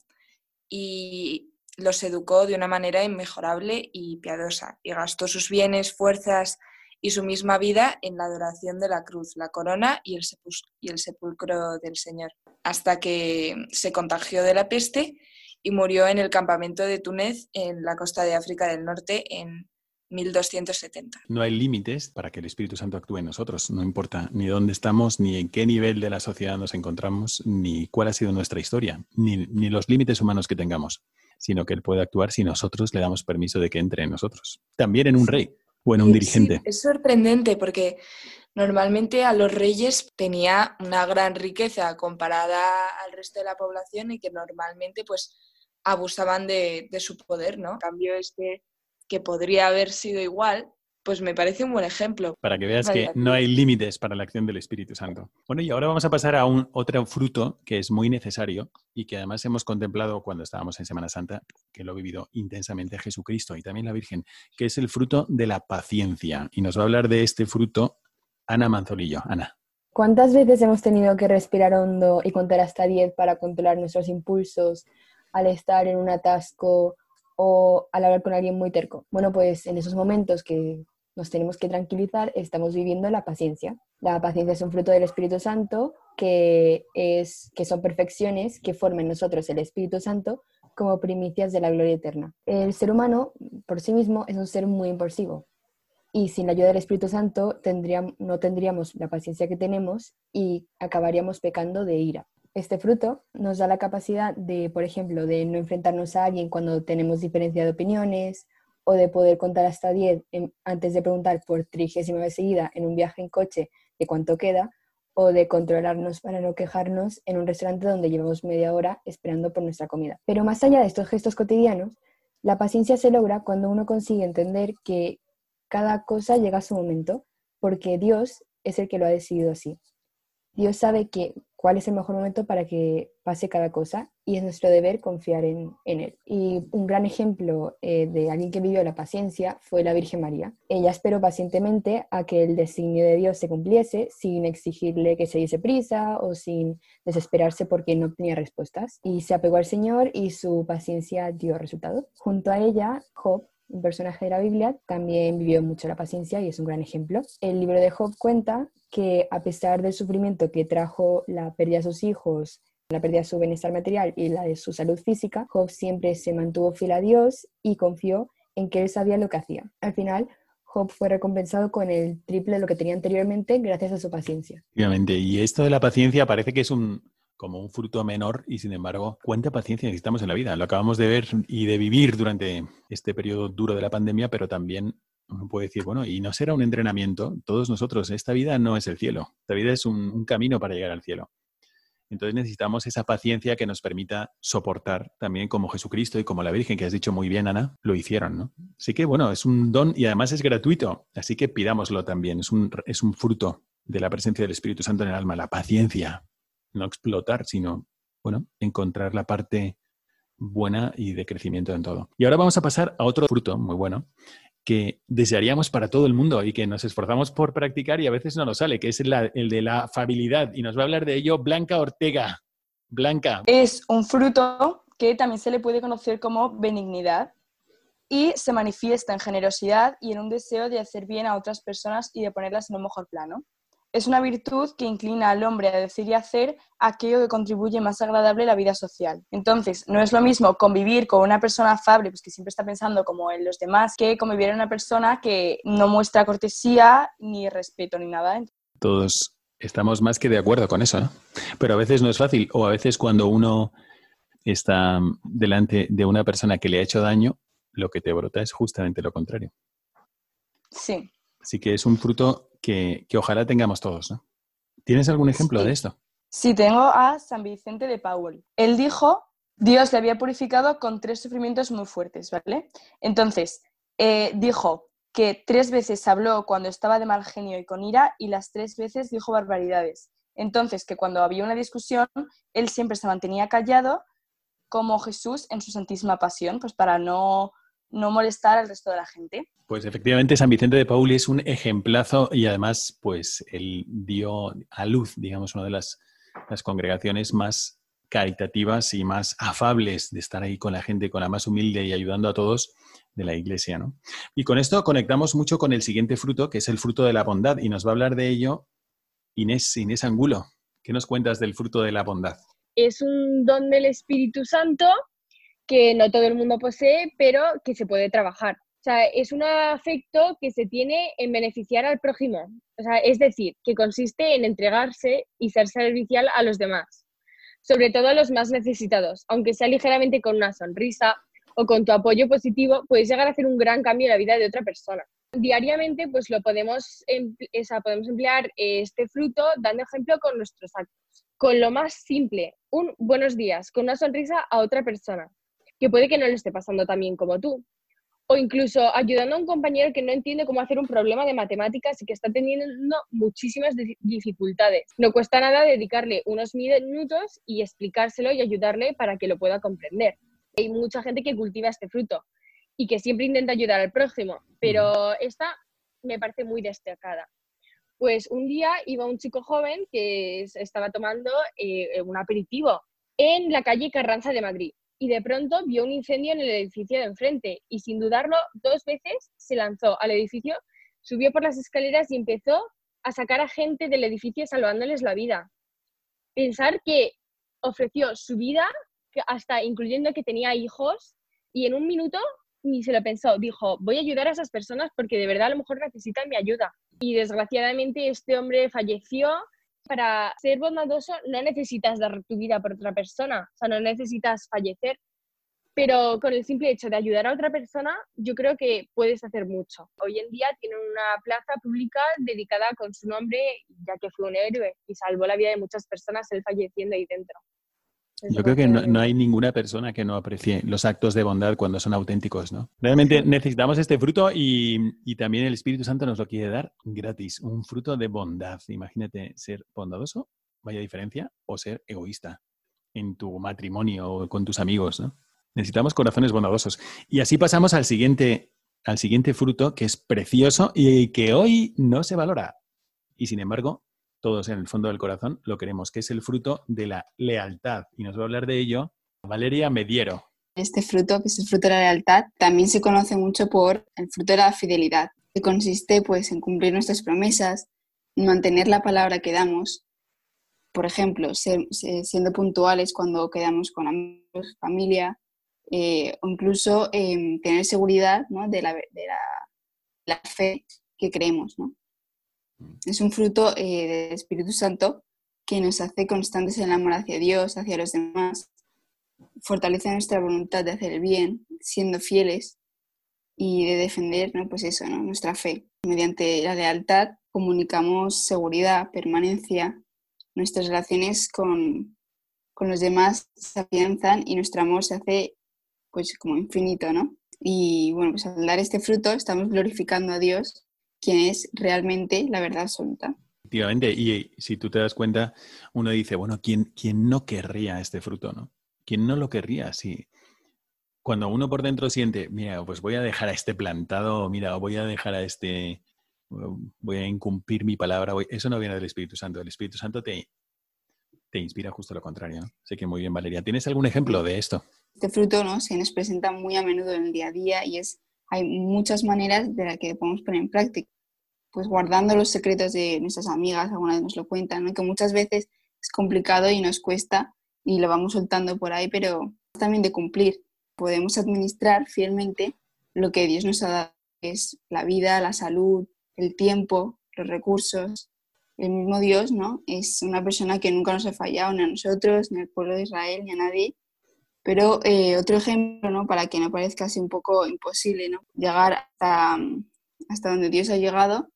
y los educó de una manera inmejorable y piadosa, y gastó sus bienes, fuerzas y su misma vida en la adoración de la cruz, la corona y el, sepulcro del Señor, hasta que se contagió de la peste y murió en el campamento de Túnez, en la costa de África del Norte, en 1270. No hay límites para que el Espíritu Santo actúe en nosotros, no importa ni dónde estamos, ni en qué nivel de la sociedad nos encontramos, ni cuál ha sido nuestra historia, ni los límites humanos que tengamos, sino que Él puede actuar si nosotros le damos permiso de que entre en nosotros. También en un rey o en un dirigente. es sorprendente porque normalmente a los reyes tenía una gran riqueza comparada al resto de la población y que normalmente pues abusaban de, de su poder, ¿no? En cambio, este que podría haber sido igual, pues me parece un buen ejemplo. Para que veas que no hay límites para la acción del Espíritu Santo. Bueno, y ahora vamos a pasar a un otro fruto que es muy necesario y que además hemos contemplado cuando estábamos en Semana Santa, que lo ha vivido intensamente Jesucristo y también la Virgen, que es el fruto de la paciencia. Y nos va a hablar de este fruto Ana Manzolillo. Ana. ¿Cuántas veces hemos tenido que respirar hondo y contar hasta 10 para controlar nuestros impulsos al estar en un atasco o al hablar con alguien muy terco. Bueno, pues en esos momentos que nos tenemos que tranquilizar, estamos viviendo la paciencia. La paciencia es un fruto del Espíritu Santo que, es, que son perfecciones que forman nosotros el Espíritu Santo como primicias de la gloria eterna. El ser humano por sí mismo es un ser muy impulsivo y sin la ayuda del Espíritu Santo tendríamos, no tendríamos la paciencia que tenemos y acabaríamos pecando de ira. Este fruto nos da la capacidad de, por ejemplo, de no enfrentarnos a alguien cuando tenemos diferencia de opiniones o de poder contar hasta 10 antes de preguntar por trigésima vez seguida en un viaje en coche de cuánto queda o de controlarnos para no quejarnos en un restaurante donde llevamos media hora esperando por nuestra comida. Pero más allá de estos gestos cotidianos, la paciencia se logra cuando uno consigue entender que cada cosa llega a su momento, porque Dios es el que lo ha decidido así. Dios sabe que cuál es el mejor momento para que pase cada cosa y es nuestro deber confiar en, Él. Y un gran ejemplo eh, de alguien que vivió la paciencia fue la Virgen María. Ella esperó pacientemente a que el designio de Dios se cumpliese sin exigirle que se diese prisa o sin desesperarse porque no tenía respuestas. Y se apegó al Señor y su paciencia dio resultado. Junto a ella, Job un personaje de la Biblia, también vivió mucho la paciencia y es un gran ejemplo. El libro de Job cuenta que a pesar del sufrimiento que trajo la pérdida de sus hijos, la pérdida de su bienestar material y la de su salud física, Job siempre se mantuvo fiel a Dios y confió en que él sabía lo que hacía. Al final, Job fue recompensado con el triple de lo que tenía anteriormente gracias a su paciencia. Obviamente, y esto de la paciencia parece que es un, como un fruto menor y sin embargo, cuánta paciencia necesitamos en la vida. Lo acabamos de ver y de vivir durante este periodo duro de la pandemia, pero también uno puede decir, bueno, y no será un entrenamiento, todos nosotros, esta vida no es el cielo, esta vida es un, camino para llegar al cielo. Entonces necesitamos esa paciencia que nos permita soportar también como Jesucristo y como la Virgen, que has dicho muy bien, Ana, lo hicieron, ¿no? Así que, bueno, es un don y además es gratuito, así que pidámoslo también, es un, es un fruto de la presencia del Espíritu Santo en el alma, la paciencia, no explotar, sino, bueno, encontrar la parte buena y de crecimiento en todo. Y ahora vamos a pasar a otro fruto muy bueno que desearíamos para todo el mundo y que nos esforzamos por practicar y a veces no nos sale, que es el de la afabilidad. Y nos va a hablar de ello Blanca Ortega. Blanca. Es un fruto que también se le puede conocer como benignidad y se manifiesta en generosidad y en un deseo de hacer bien a otras personas y de ponerlas en un mejor plano es una virtud que inclina al hombre a decir y hacer aquello que contribuye más agradable a la vida social. Entonces, no es lo mismo convivir con una persona afable, pues que siempre está pensando como en los demás, que convivir con una persona que no muestra cortesía ni respeto ni nada. Todos estamos más que de acuerdo con eso, ¿no? Pero a veces no es fácil, o a veces cuando uno está delante de una persona que le ha hecho daño, lo que te brota es justamente lo contrario. Sí. Así que es un fruto que, ojalá tengamos todos. ¿no? ¿Tienes algún ejemplo de esto? Sí, tengo a San Vicente de Paul. Él dijo, Dios le había purificado con tres sufrimientos muy fuertes, ¿vale? Entonces, eh, dijo que tres veces habló cuando estaba de mal genio y con ira y las tres veces dijo barbaridades. Entonces, que cuando había una discusión, él siempre se mantenía callado como Jesús en su santísima pasión, pues para no no molestar al resto de la gente. Pues efectivamente San Vicente de Paul es un ejemplazo y además pues él dio a luz, digamos, una de las las congregaciones más caritativas y más afables de estar ahí con la gente, con la más humilde y ayudando a todos de la iglesia. ¿no? Y con esto conectamos mucho con el siguiente fruto, que es el fruto de la bondad, y nos va a hablar de ello Inés, Inés Angulo. ¿Qué nos cuentas del fruto de la bondad? Es un don del Espíritu Santo que no todo el mundo posee, pero que se puede trabajar. O sea, es un afecto que se tiene en beneficiar al prójimo. O sea, es decir, que consiste en entregarse y ser servicial a los demás, sobre todo a los más necesitados. Aunque sea ligeramente con una sonrisa o con tu apoyo positivo, puedes llegar a hacer un gran cambio en la vida de otra persona. Diariamente, pues lo podemos, podemos emplear este fruto dando ejemplo con nuestros actos. Con lo más simple, un buenos días, con una sonrisa a otra persona, que puede que no le esté pasando tan bien como tú o incluso ayudando a un compañero que no entiende cómo hacer un problema de matemáticas y que está teniendo muchísimas dificultades. No cuesta nada dedicarle unos minutos y explicárselo y ayudarle para que lo pueda comprender. Hay mucha gente que cultiva este fruto y que siempre intenta ayudar al prójimo, pero esta me parece muy destacada. Pues un día iba un chico joven que estaba tomando eh, un aperitivo en la calle Carranza de Madrid y de pronto vio un incendio en el edificio de enfrente y sin dudarlo dos veces se lanzó al edificio, subió por las escaleras y empezó a sacar a gente del edificio salvándoles la vida. Pensar que ofreció su vida, hasta incluyendo que tenía hijos, y en un minuto ni se lo pensó, dijo, voy a ayudar a esas personas porque de verdad a lo mejor necesitan mi ayuda. Y desgraciadamente este hombre falleció para ser bondadoso no necesitas dar tu vida por otra persona, o sea, no necesitas fallecer, pero con el simple hecho de ayudar a otra persona, yo creo que puedes hacer mucho. Hoy en día tiene una plaza pública dedicada con su nombre, ya que fue un héroe y salvó la vida de muchas personas él falleciendo ahí dentro. Yo creo que no, hay ninguna persona que no aprecie los actos de bondad cuando son auténticos, ¿no? Realmente necesitamos este fruto y, también el Espíritu Santo nos lo quiere dar gratis, un fruto de bondad. Imagínate ser bondadoso, vaya diferencia, o ser egoísta en tu matrimonio o con tus amigos, ¿no? Necesitamos corazones bondadosos. Y así pasamos al siguiente, al siguiente fruto que es precioso y que hoy no se valora. Y sin embargo, todos en el fondo del corazón lo queremos, que es el fruto de la lealtad. Y nos va a hablar de ello Valeria Mediero. Este fruto, que es el fruto de la lealtad, también se conoce mucho por el fruto de la fidelidad, que consiste pues en cumplir nuestras promesas, en mantener la palabra que damos. Por ejemplo, siendo puntuales cuando quedamos con amigos, familia, eh, o incluso em, tener seguridad de, la, de la, fe que creemos. ¿no? Es un fruto eh, del Espíritu Santo que nos hace constantes en el amor hacia Dios, hacia los demás, fortalece nuestra voluntad de hacer el bien, siendo fieles y de defender, Pues eso, Nuestra fe. Mediante la lealtad comunicamos seguridad, permanencia, nuestras relaciones con, con los demás se afianzan y nuestro amor se hace pues como infinito, ¿no? Y bueno, pues al dar este fruto estamos glorificando a Dios quién es realmente la verdad absoluta. Efectivamente, y si tú te das cuenta, uno dice, bueno, ¿quién, quién no querría este fruto, no? ¿Quién no lo querría? Si cuando uno por dentro siente, mira, pues voy a dejar a este plantado, mira, voy a dejar a este, voy a incumplir mi palabra, eso no viene del Espíritu Santo. El Espíritu Santo te, te inspira justo lo contrario. ¿no? Sé que muy bien, Valeria. ¿Tienes algún ejemplo de esto? Este fruto ¿no? se nos presenta muy a menudo en el día a día y es, hay muchas maneras de las que podemos poner en práctica pues guardando los secretos de nuestras amigas, algunas nos lo cuentan, que muchas veces es complicado y nos cuesta y lo vamos soltando por ahí, pero también de cumplir. Podemos administrar fielmente lo que Dios nos ha dado, que es la vida, la salud, el tiempo, los recursos. El mismo Dios, ¿no? Es una persona que nunca nos ha fallado, ni a nosotros, ni al pueblo de Israel, ni a nadie. Pero eh, otro ejemplo, ¿no? Para que no parezca así un poco imposible, ¿no? Llegar hasta, hasta donde Dios ha llegado,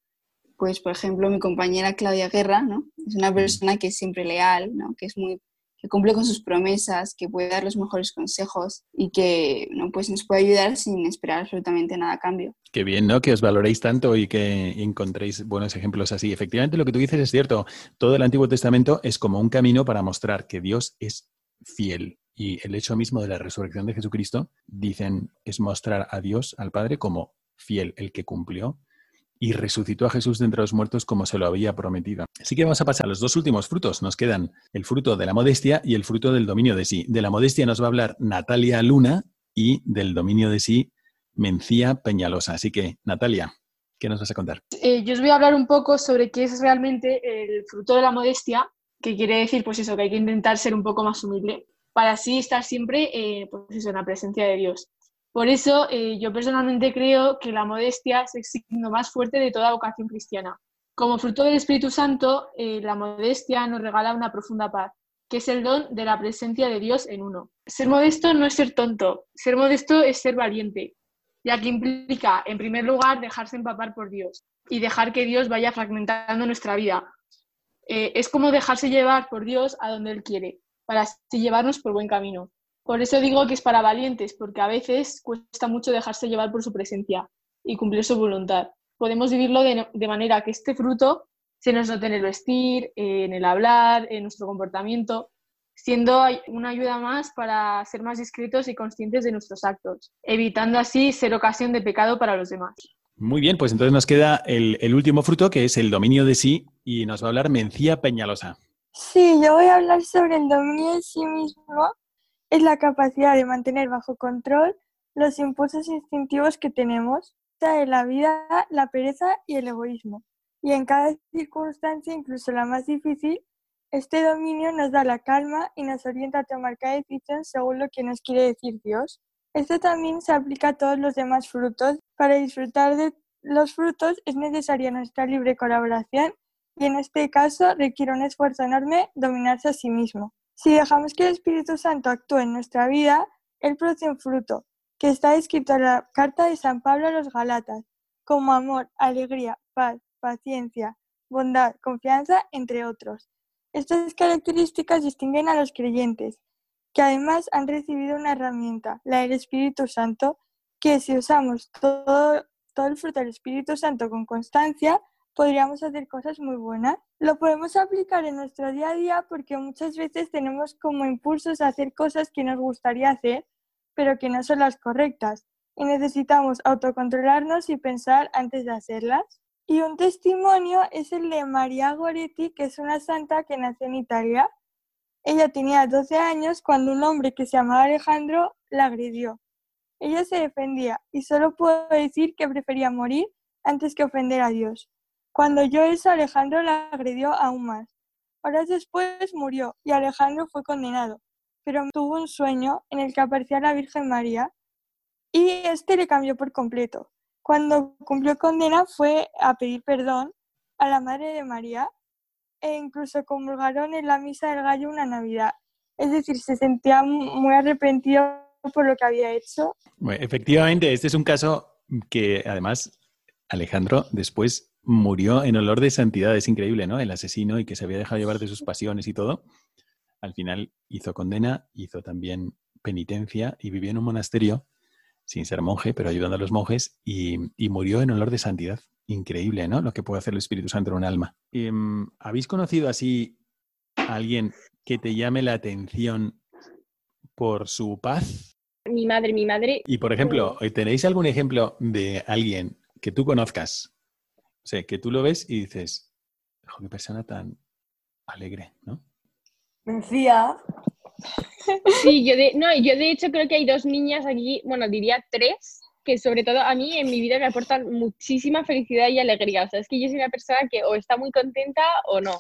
pues por ejemplo mi compañera Claudia Guerra, ¿no? Es una persona que es siempre leal, ¿no? Que es muy que cumple con sus promesas, que puede dar los mejores consejos y que ¿no? pues nos puede ayudar sin esperar absolutamente nada a cambio. Qué bien, ¿no? Que os valoréis tanto y que encontréis buenos ejemplos así. Efectivamente, lo que tú dices es cierto. Todo el Antiguo Testamento es como un camino para mostrar que Dios es fiel. Y el hecho mismo de la resurrección de Jesucristo, dicen, es mostrar a Dios, al Padre, como fiel, el que cumplió y resucitó a Jesús de entre los muertos como se lo había prometido. Así que vamos a pasar a los dos últimos frutos. Nos quedan el fruto de la modestia y el fruto del dominio de sí. De la modestia nos va a hablar Natalia Luna y del dominio de sí Mencía Peñalosa. Así que, Natalia, ¿qué nos vas a contar? Eh, yo os voy a hablar un poco sobre qué es realmente el fruto de la modestia, que quiere decir, pues eso, que hay que intentar ser un poco más humilde para así estar siempre, eh, pues eso, en la presencia de Dios. Por eso, eh, yo personalmente creo que la modestia es el signo más fuerte de toda vocación cristiana. Como fruto del Espíritu Santo, la modestia nos regala una profunda paz, que es el don de la presencia de Dios en uno. Ser modesto no es ser tonto, ser modesto es ser valiente, ya que implica, en primer lugar, dejarse empapar por Dios y dejar que Dios vaya fragmentando nuestra vida. Eh, es como dejarse llevar por Dios a donde Él quiere, para así llevarnos por buen camino. Por eso digo que es para valientes, porque a veces cuesta mucho dejarse llevar por su presencia y cumplir su voluntad. Podemos vivirlo de manera que este fruto se nos note en el vestir, en el hablar, en nuestro comportamiento, siendo una ayuda más para ser más discretos y conscientes de nuestros actos, evitando así ser ocasión de pecado para los demás. Muy bien, pues entonces nos queda el, el último fruto, que es el dominio de sí, y nos va a hablar Mencía Peñalosa. Sí, yo voy a hablar sobre el dominio de sí mismo. Es la capacidad de mantener bajo control los impulsos instintivos que tenemos, de la vida, la pereza y el egoísmo y en cada circunstancia, incluso la más difícil, este dominio nos da la calma y nos orienta a tomar cada decisión según lo que nos quiere decir Dios. Esto también se aplica a todos los demás frutos. Para disfrutar de los frutos es necesaria nuestra libre colaboración y en este caso requiere un esfuerzo enorme dominarse a sí mismo. Si dejamos que el Espíritu Santo actúe en nuestra vida, Él produce un fruto, que está escrito en la carta de San Pablo a los Galatas, como amor, alegría, paz, paciencia, bondad, confianza, entre otros. Estas características distinguen a los creyentes, que además han recibido una herramienta, la del Espíritu Santo, que si usamos todo, todo el fruto del Espíritu Santo con constancia, podríamos hacer cosas muy buenas. Lo podemos aplicar en nuestro día a día porque muchas veces tenemos como impulsos a hacer cosas que nos gustaría hacer, pero que no son las correctas, y necesitamos autocontrolarnos y pensar antes de hacerlas. Y un testimonio es el de María Goretti, que es una santa que nació en Italia. Ella tenía 12 años cuando un hombre que se llamaba Alejandro la agredió. Ella se defendía y solo puedo decir que prefería morir antes que ofender a Dios. Cuando eso, Alejandro la agredió aún más. Horas después murió y Alejandro fue condenado, pero tuvo un sueño en el que aparecía la Virgen María y este le cambió por completo. Cuando cumplió condena fue a pedir perdón a la Madre de María e incluso comulgaron en la misa del gallo una Navidad. Es decir, se sentía muy arrepentido por lo que había hecho. efectivamente, este es un caso que además Alejandro después murió en olor de santidad. Es increíble, ¿no? El asesino y que se había dejado llevar de sus pasiones y todo. Al final hizo condena, hizo también penitencia y vivió en un monasterio sin ser monje, pero ayudando a los monjes, y, murió en olor de santidad. Increíble, ¿no? Lo que puede hacer el Espíritu Santo en un alma. Em, ¿Habéis conocido así a alguien que te llame la atención por su paz? Mi madre, mi madre. Y por ejemplo, ¿tenéis algún ejemplo de alguien que tú conozcas? O sea, que tú lo ves y dices, qué persona tan alegre, ¿no? Mencía. Sí, yo de, no, yo de hecho creo que hay dos niñas aquí, bueno, diría tres, que sobre todo a mí en mi vida me aportan muchísima felicidad y alegría. O sea, es que yo soy una persona que o está muy contenta o no.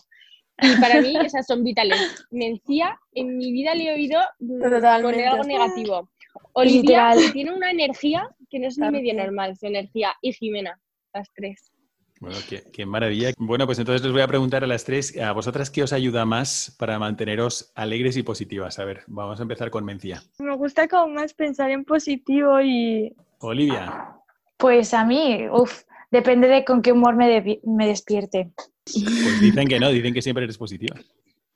Y para mí esas son vitales. Mencía, en mi vida le he oído poner algo negativo. Olivia tiene una energía que no es ni medio normal, su energía. Y Jimena, las tres. Bueno, qué, maravilla. Bueno, pues entonces les voy a preguntar a las tres, a vosotras, ¿qué os ayuda más para manteneros alegres y positivas? A ver, vamos a empezar con Mencía. Me gusta como más pensar en positivo y... Olivia. Pues a mí, uff, depende de con qué humor me, me despierte. Pues dicen que no, dicen que siempre eres positiva.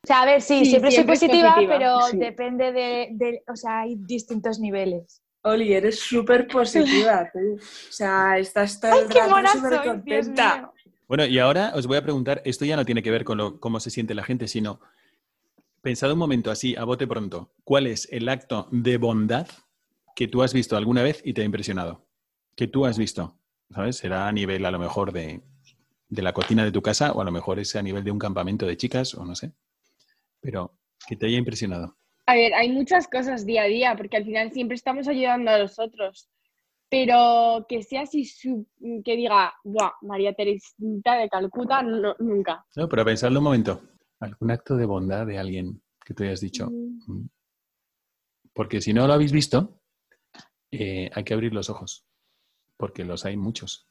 O sea, a ver, sí, siempre, soy positiva, pero depende de, de, o sea, hay distintos niveles. Oli, eres súper positiva, O sea, estás todo el rato súper contenta. Bueno, y ahora os voy a preguntar, esto ya no tiene que ver con cómo se siente la gente, sino, pensado un momento así, a bote pronto, ¿cuál es el acto de bondad que tú has visto alguna vez y te ha impresionado? Que tú has visto. ¿sabes? Será a nivel a lo mejor de, de la cocina de tu casa o a lo mejor es a nivel de un campamento de chicas o no sé. Pero que te haya impresionado. A ver, hay muchas cosas día a día, porque al final siempre estamos ayudando a los otros. Pero que sea así, su- que diga, Buah, María Teresita de Calcuta, no, nunca. No, pero pensarlo un momento. ¿Algún acto de bondad de alguien que tú hayas dicho? Mm. Porque si no lo habéis visto, eh, hay que abrir los ojos, porque los hay muchos.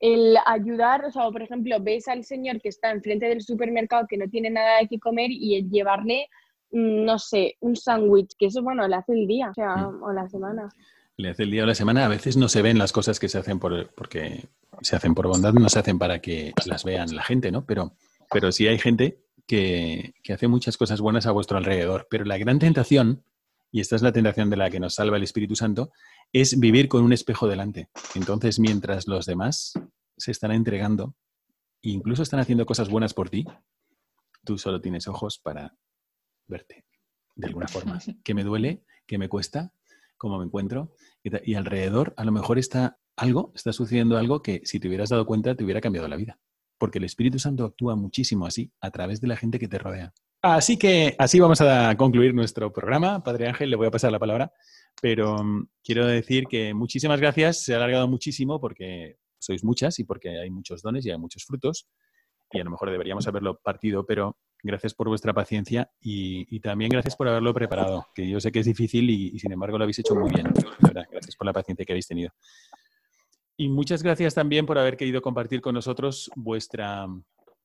El ayudar, o sea, por ejemplo, ves al señor que está enfrente del supermercado que no tiene nada de qué comer y el llevarle, no sé, un sándwich, que eso, bueno, le hace el día, o sea, o la semana. Le hace el día o la semana. A veces no se ven las cosas que se hacen por, porque se hacen por bondad, no se hacen para que las vean la gente, ¿no? Pero, pero sí hay gente que, que hace muchas cosas buenas a vuestro alrededor. Pero la gran tentación, y esta es la tentación de la que nos salva el Espíritu Santo, es vivir con un espejo delante. Entonces, mientras los demás se están entregando, e incluso están haciendo cosas buenas por ti, tú solo tienes ojos para verte de alguna forma. ¿Qué me duele? ¿Qué me cuesta? ¿Cómo me encuentro? Y, y alrededor a lo mejor está algo, está sucediendo algo que si te hubieras dado cuenta te hubiera cambiado la vida. Porque el Espíritu Santo actúa muchísimo así, a través de la gente que te rodea. Así que así vamos a concluir nuestro programa. Padre Ángel, le voy a pasar la palabra, pero mm, quiero decir que muchísimas gracias. Se ha alargado muchísimo porque sois muchas y porque hay muchos dones y hay muchos frutos. Y a lo mejor deberíamos haberlo partido, pero gracias por vuestra paciencia y, también gracias por haberlo preparado, que yo sé que es difícil y, sin embargo lo habéis hecho muy bien. Gracias por la paciencia que habéis tenido. Y muchas gracias también por haber querido compartir con nosotros vuestra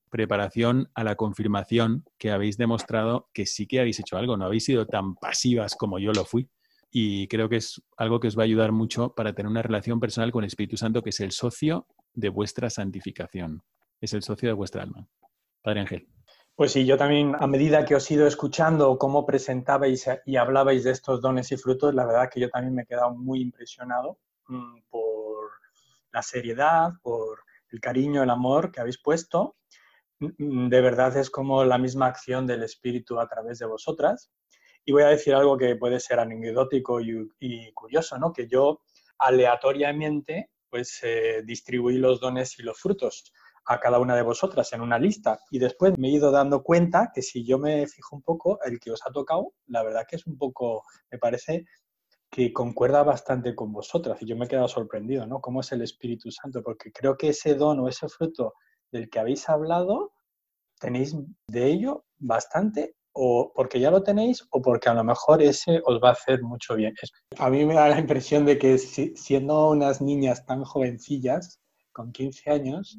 preparación a la confirmación que habéis demostrado que sí que habéis hecho algo, no habéis sido tan pasivas como yo lo fui. Y creo que es algo que os va a ayudar mucho para tener una relación personal con el Espíritu Santo, que es el socio de vuestra santificación, es el socio de vuestra alma. Padre Ángel. Pues sí, yo también, a medida que os he ido escuchando cómo presentabais y hablabais de estos dones y frutos, la verdad que yo también me he quedado muy impresionado mm, por la seriedad, por el cariño, el amor que habéis puesto. Mm, De verdad es como la misma acción del Espíritu a través de vosotras. Y voy a decir algo que puede ser anecdótico y, curioso, ¿no? Que yo aleatoriamente pues eh, distribuí los dones y los frutos a cada una de vosotras en una lista y después me he ido dando cuenta que si yo me fijo un poco, el que os ha tocado, la verdad que es un poco, me parece que concuerda bastante con vosotras y yo me he quedado sorprendido, ¿no? ¿Cómo es el Espíritu Santo? Porque creo que ese don o ese fruto del que habéis hablado, tenéis de ello bastante o porque ya lo tenéis o porque a lo mejor ese os va a hacer mucho bien. A mí me da la impresión de que si- siendo unas niñas tan jovencillas, con 15 años,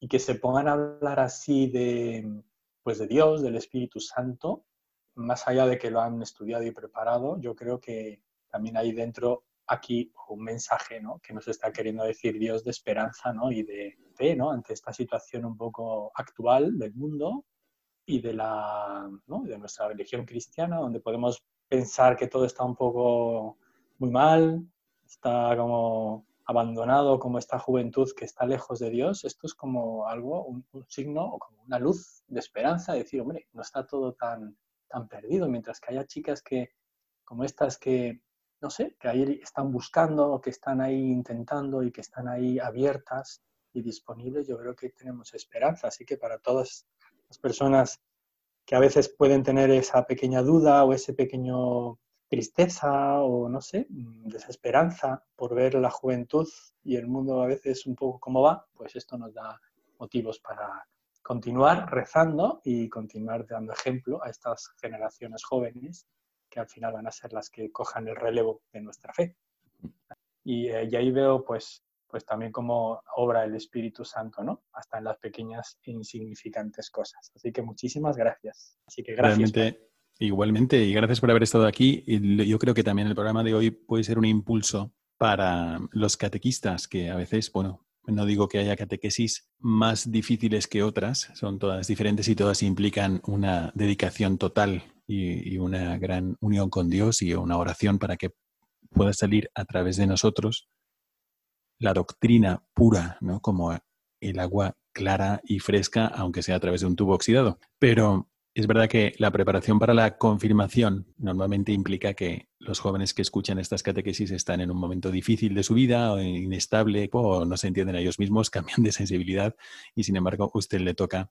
y que se pongan a hablar así de, pues de Dios, del Espíritu Santo, más allá de que lo han estudiado y preparado, yo creo que también hay dentro aquí un mensaje ¿no? que nos está queriendo decir Dios de esperanza ¿no? y de fe ¿no? ante esta situación un poco actual del mundo y de, la, ¿no? de nuestra religión cristiana, donde podemos pensar que todo está un poco muy mal, está como abandonado, como esta juventud que está lejos de Dios. Esto es como algo, un, signo o como una luz de esperanza, de decir, hombre, no está todo tan, tan perdido, mientras que haya chicas que, como estas que, no sé, que ahí están buscando, que están ahí intentando y que están ahí abiertas y disponibles, yo creo que tenemos esperanza. Así que para todas las personas que a veces pueden tener esa pequeña duda o ese pequeño tristeza o no sé, mm, desesperanza por ver la juventud y el mundo a veces un poco como va, pues esto nos da motivos para continuar rezando y continuar dando ejemplo a estas generaciones jóvenes que al final van a ser las que cojan el relevo de nuestra fe. Y, eh, y ahí veo pues, pues también cómo obra el Espíritu Santo, ¿no? Hasta en las pequeñas e insignificantes cosas. Así que muchísimas gracias. Así que gracias. Realmente, igualmente, y gracias por haber estado aquí. Yo creo que también el programa de hoy puede ser un impulso para los catequistas, que a veces, bueno, no digo que haya catequesis más difíciles que otras, son todas diferentes y todas implican una dedicación total y, y una gran unión con Dios y una oración para que pueda salir a través de nosotros la doctrina pura, ¿no? Como el agua clara y fresca, aunque sea a través de un tubo oxidado. Pero Es verdad que la preparación para la confirmación normalmente implica que los jóvenes que escuchan estas catequesis están en un momento difícil de su vida, o inestable, o no se entienden a ellos mismos, cambian de sensibilidad y sin embargo a usted le toca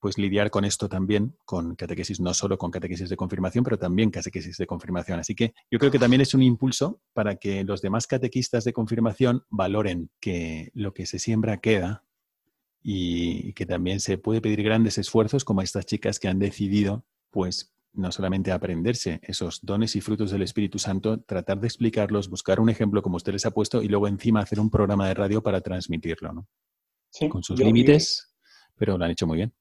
pues lidiar con esto también, con catequesis, no solo con catequesis de confirmación, pero también catequesis de confirmación. Así que yo creo que también es un impulso para que los demás catequistas de confirmación valoren que lo que se siembra queda y que también se puede pedir grandes esfuerzos como a estas chicas que han decidido, pues, no solamente aprenderse esos dones y frutos del Espíritu Santo, tratar de explicarlos, buscar un ejemplo como usted les ha puesto y luego encima hacer un programa de radio para transmitirlo, ¿no? Sí, Con sus límites, pero lo han hecho muy bien.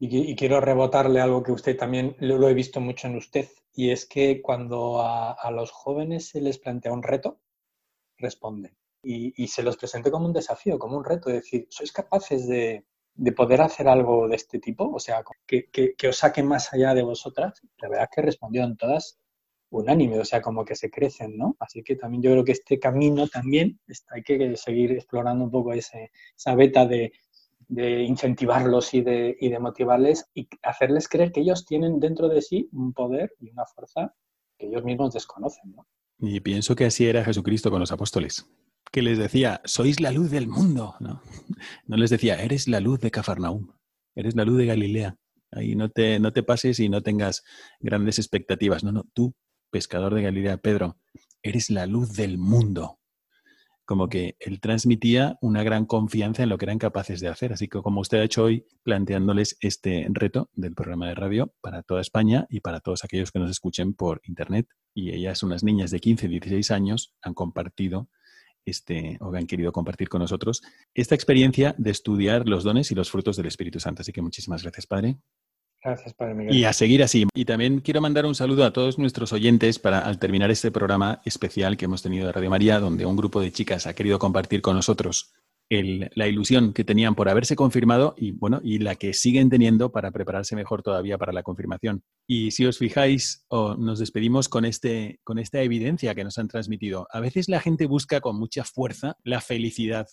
Y, qui- y quiero rebotarle algo que usted también lo, lo he visto mucho en usted, y es que cuando a, a los jóvenes se les plantea un reto, responden. Y, se los presente como un desafío, como un reto, decir, ¿sois capaces de, de poder hacer algo de este tipo? O sea, que, que, os saquen más allá de vosotras. La verdad es que respondieron todas unánime, o sea, como que se crecen, ¿no? Así que también yo creo que este camino también hay que seguir explorando un poco ese, esa beta de, de incentivarlos y de, y de motivarles y hacerles creer que ellos tienen dentro de sí un poder y una fuerza que ellos mismos desconocen, ¿no? Y pienso que así era Jesucristo con los apóstoles, que les decía, sois la luz del mundo, ¿no? No les decía, eres la luz de Cafarnaúm, eres la luz de Galilea. Ahí no te, no te pases y no tengas grandes expectativas. No, no, tú, pescador de Galilea, Pedro, eres la luz del mundo. Como que él transmitía una gran confianza en lo que eran capaces de hacer. Así que como usted ha hecho hoy, planteándoles este reto del programa de radio para toda España y para todos aquellos que nos escuchen por Internet. Y ellas, unas niñas de 15, 16 años, han compartido este, o han querido compartir con nosotros esta experiencia de estudiar los dones y los frutos del Espíritu Santo. Así que muchísimas gracias, Padre. Gracias, Padre Miguel. Y a seguir así. Y también quiero mandar un saludo a todos nuestros oyentes para al terminar este programa especial que hemos tenido de Radio María, donde un grupo de chicas ha querido compartir con nosotros la ilusión que tenían por haberse confirmado y bueno, y la que siguen teniendo para prepararse mejor todavía para la confirmación. Y si os fijáis, o nos despedimos con, este, con esta evidencia que nos han transmitido. A veces la gente busca con mucha fuerza la felicidad.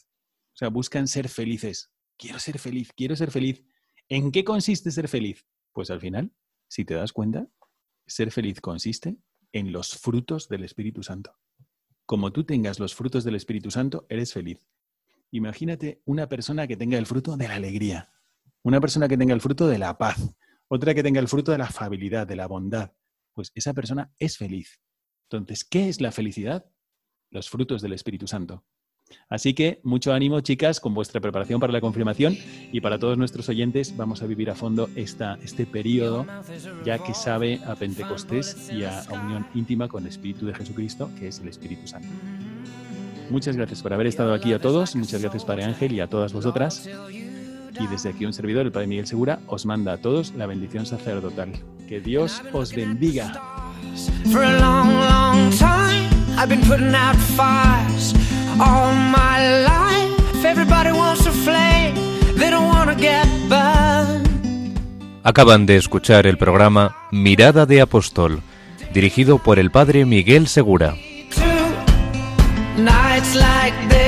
O sea, buscan ser felices. Quiero ser feliz, quiero ser feliz. ¿En qué consiste ser feliz? Pues al final, si te das cuenta, ser feliz consiste en los frutos del Espíritu Santo. Como tú tengas los frutos del Espíritu Santo, eres feliz. Imagínate una persona que tenga el fruto de la alegría, una persona que tenga el fruto de la paz, otra que tenga el fruto de la afabilidad, de la bondad. Pues esa persona es feliz. Entonces, ¿qué es la felicidad? Los frutos del Espíritu Santo. Así que mucho ánimo, chicas, con vuestra preparación para la confirmación y para todos nuestros oyentes vamos a vivir a fondo esta, este periodo ya que sabe a Pentecostés y a, a unión íntima con el Espíritu de Jesucristo, que es el Espíritu Santo. Muchas gracias por haber estado aquí a todos, muchas gracias Padre Ángel y a todas vosotras. Y desde aquí un servidor, el Padre Miguel Segura, os manda a todos la bendición sacerdotal. Que Dios os bendiga. Acaban de escuchar el programa Mirada de Apóstol, dirigido por el padre Miguel Segura. Like this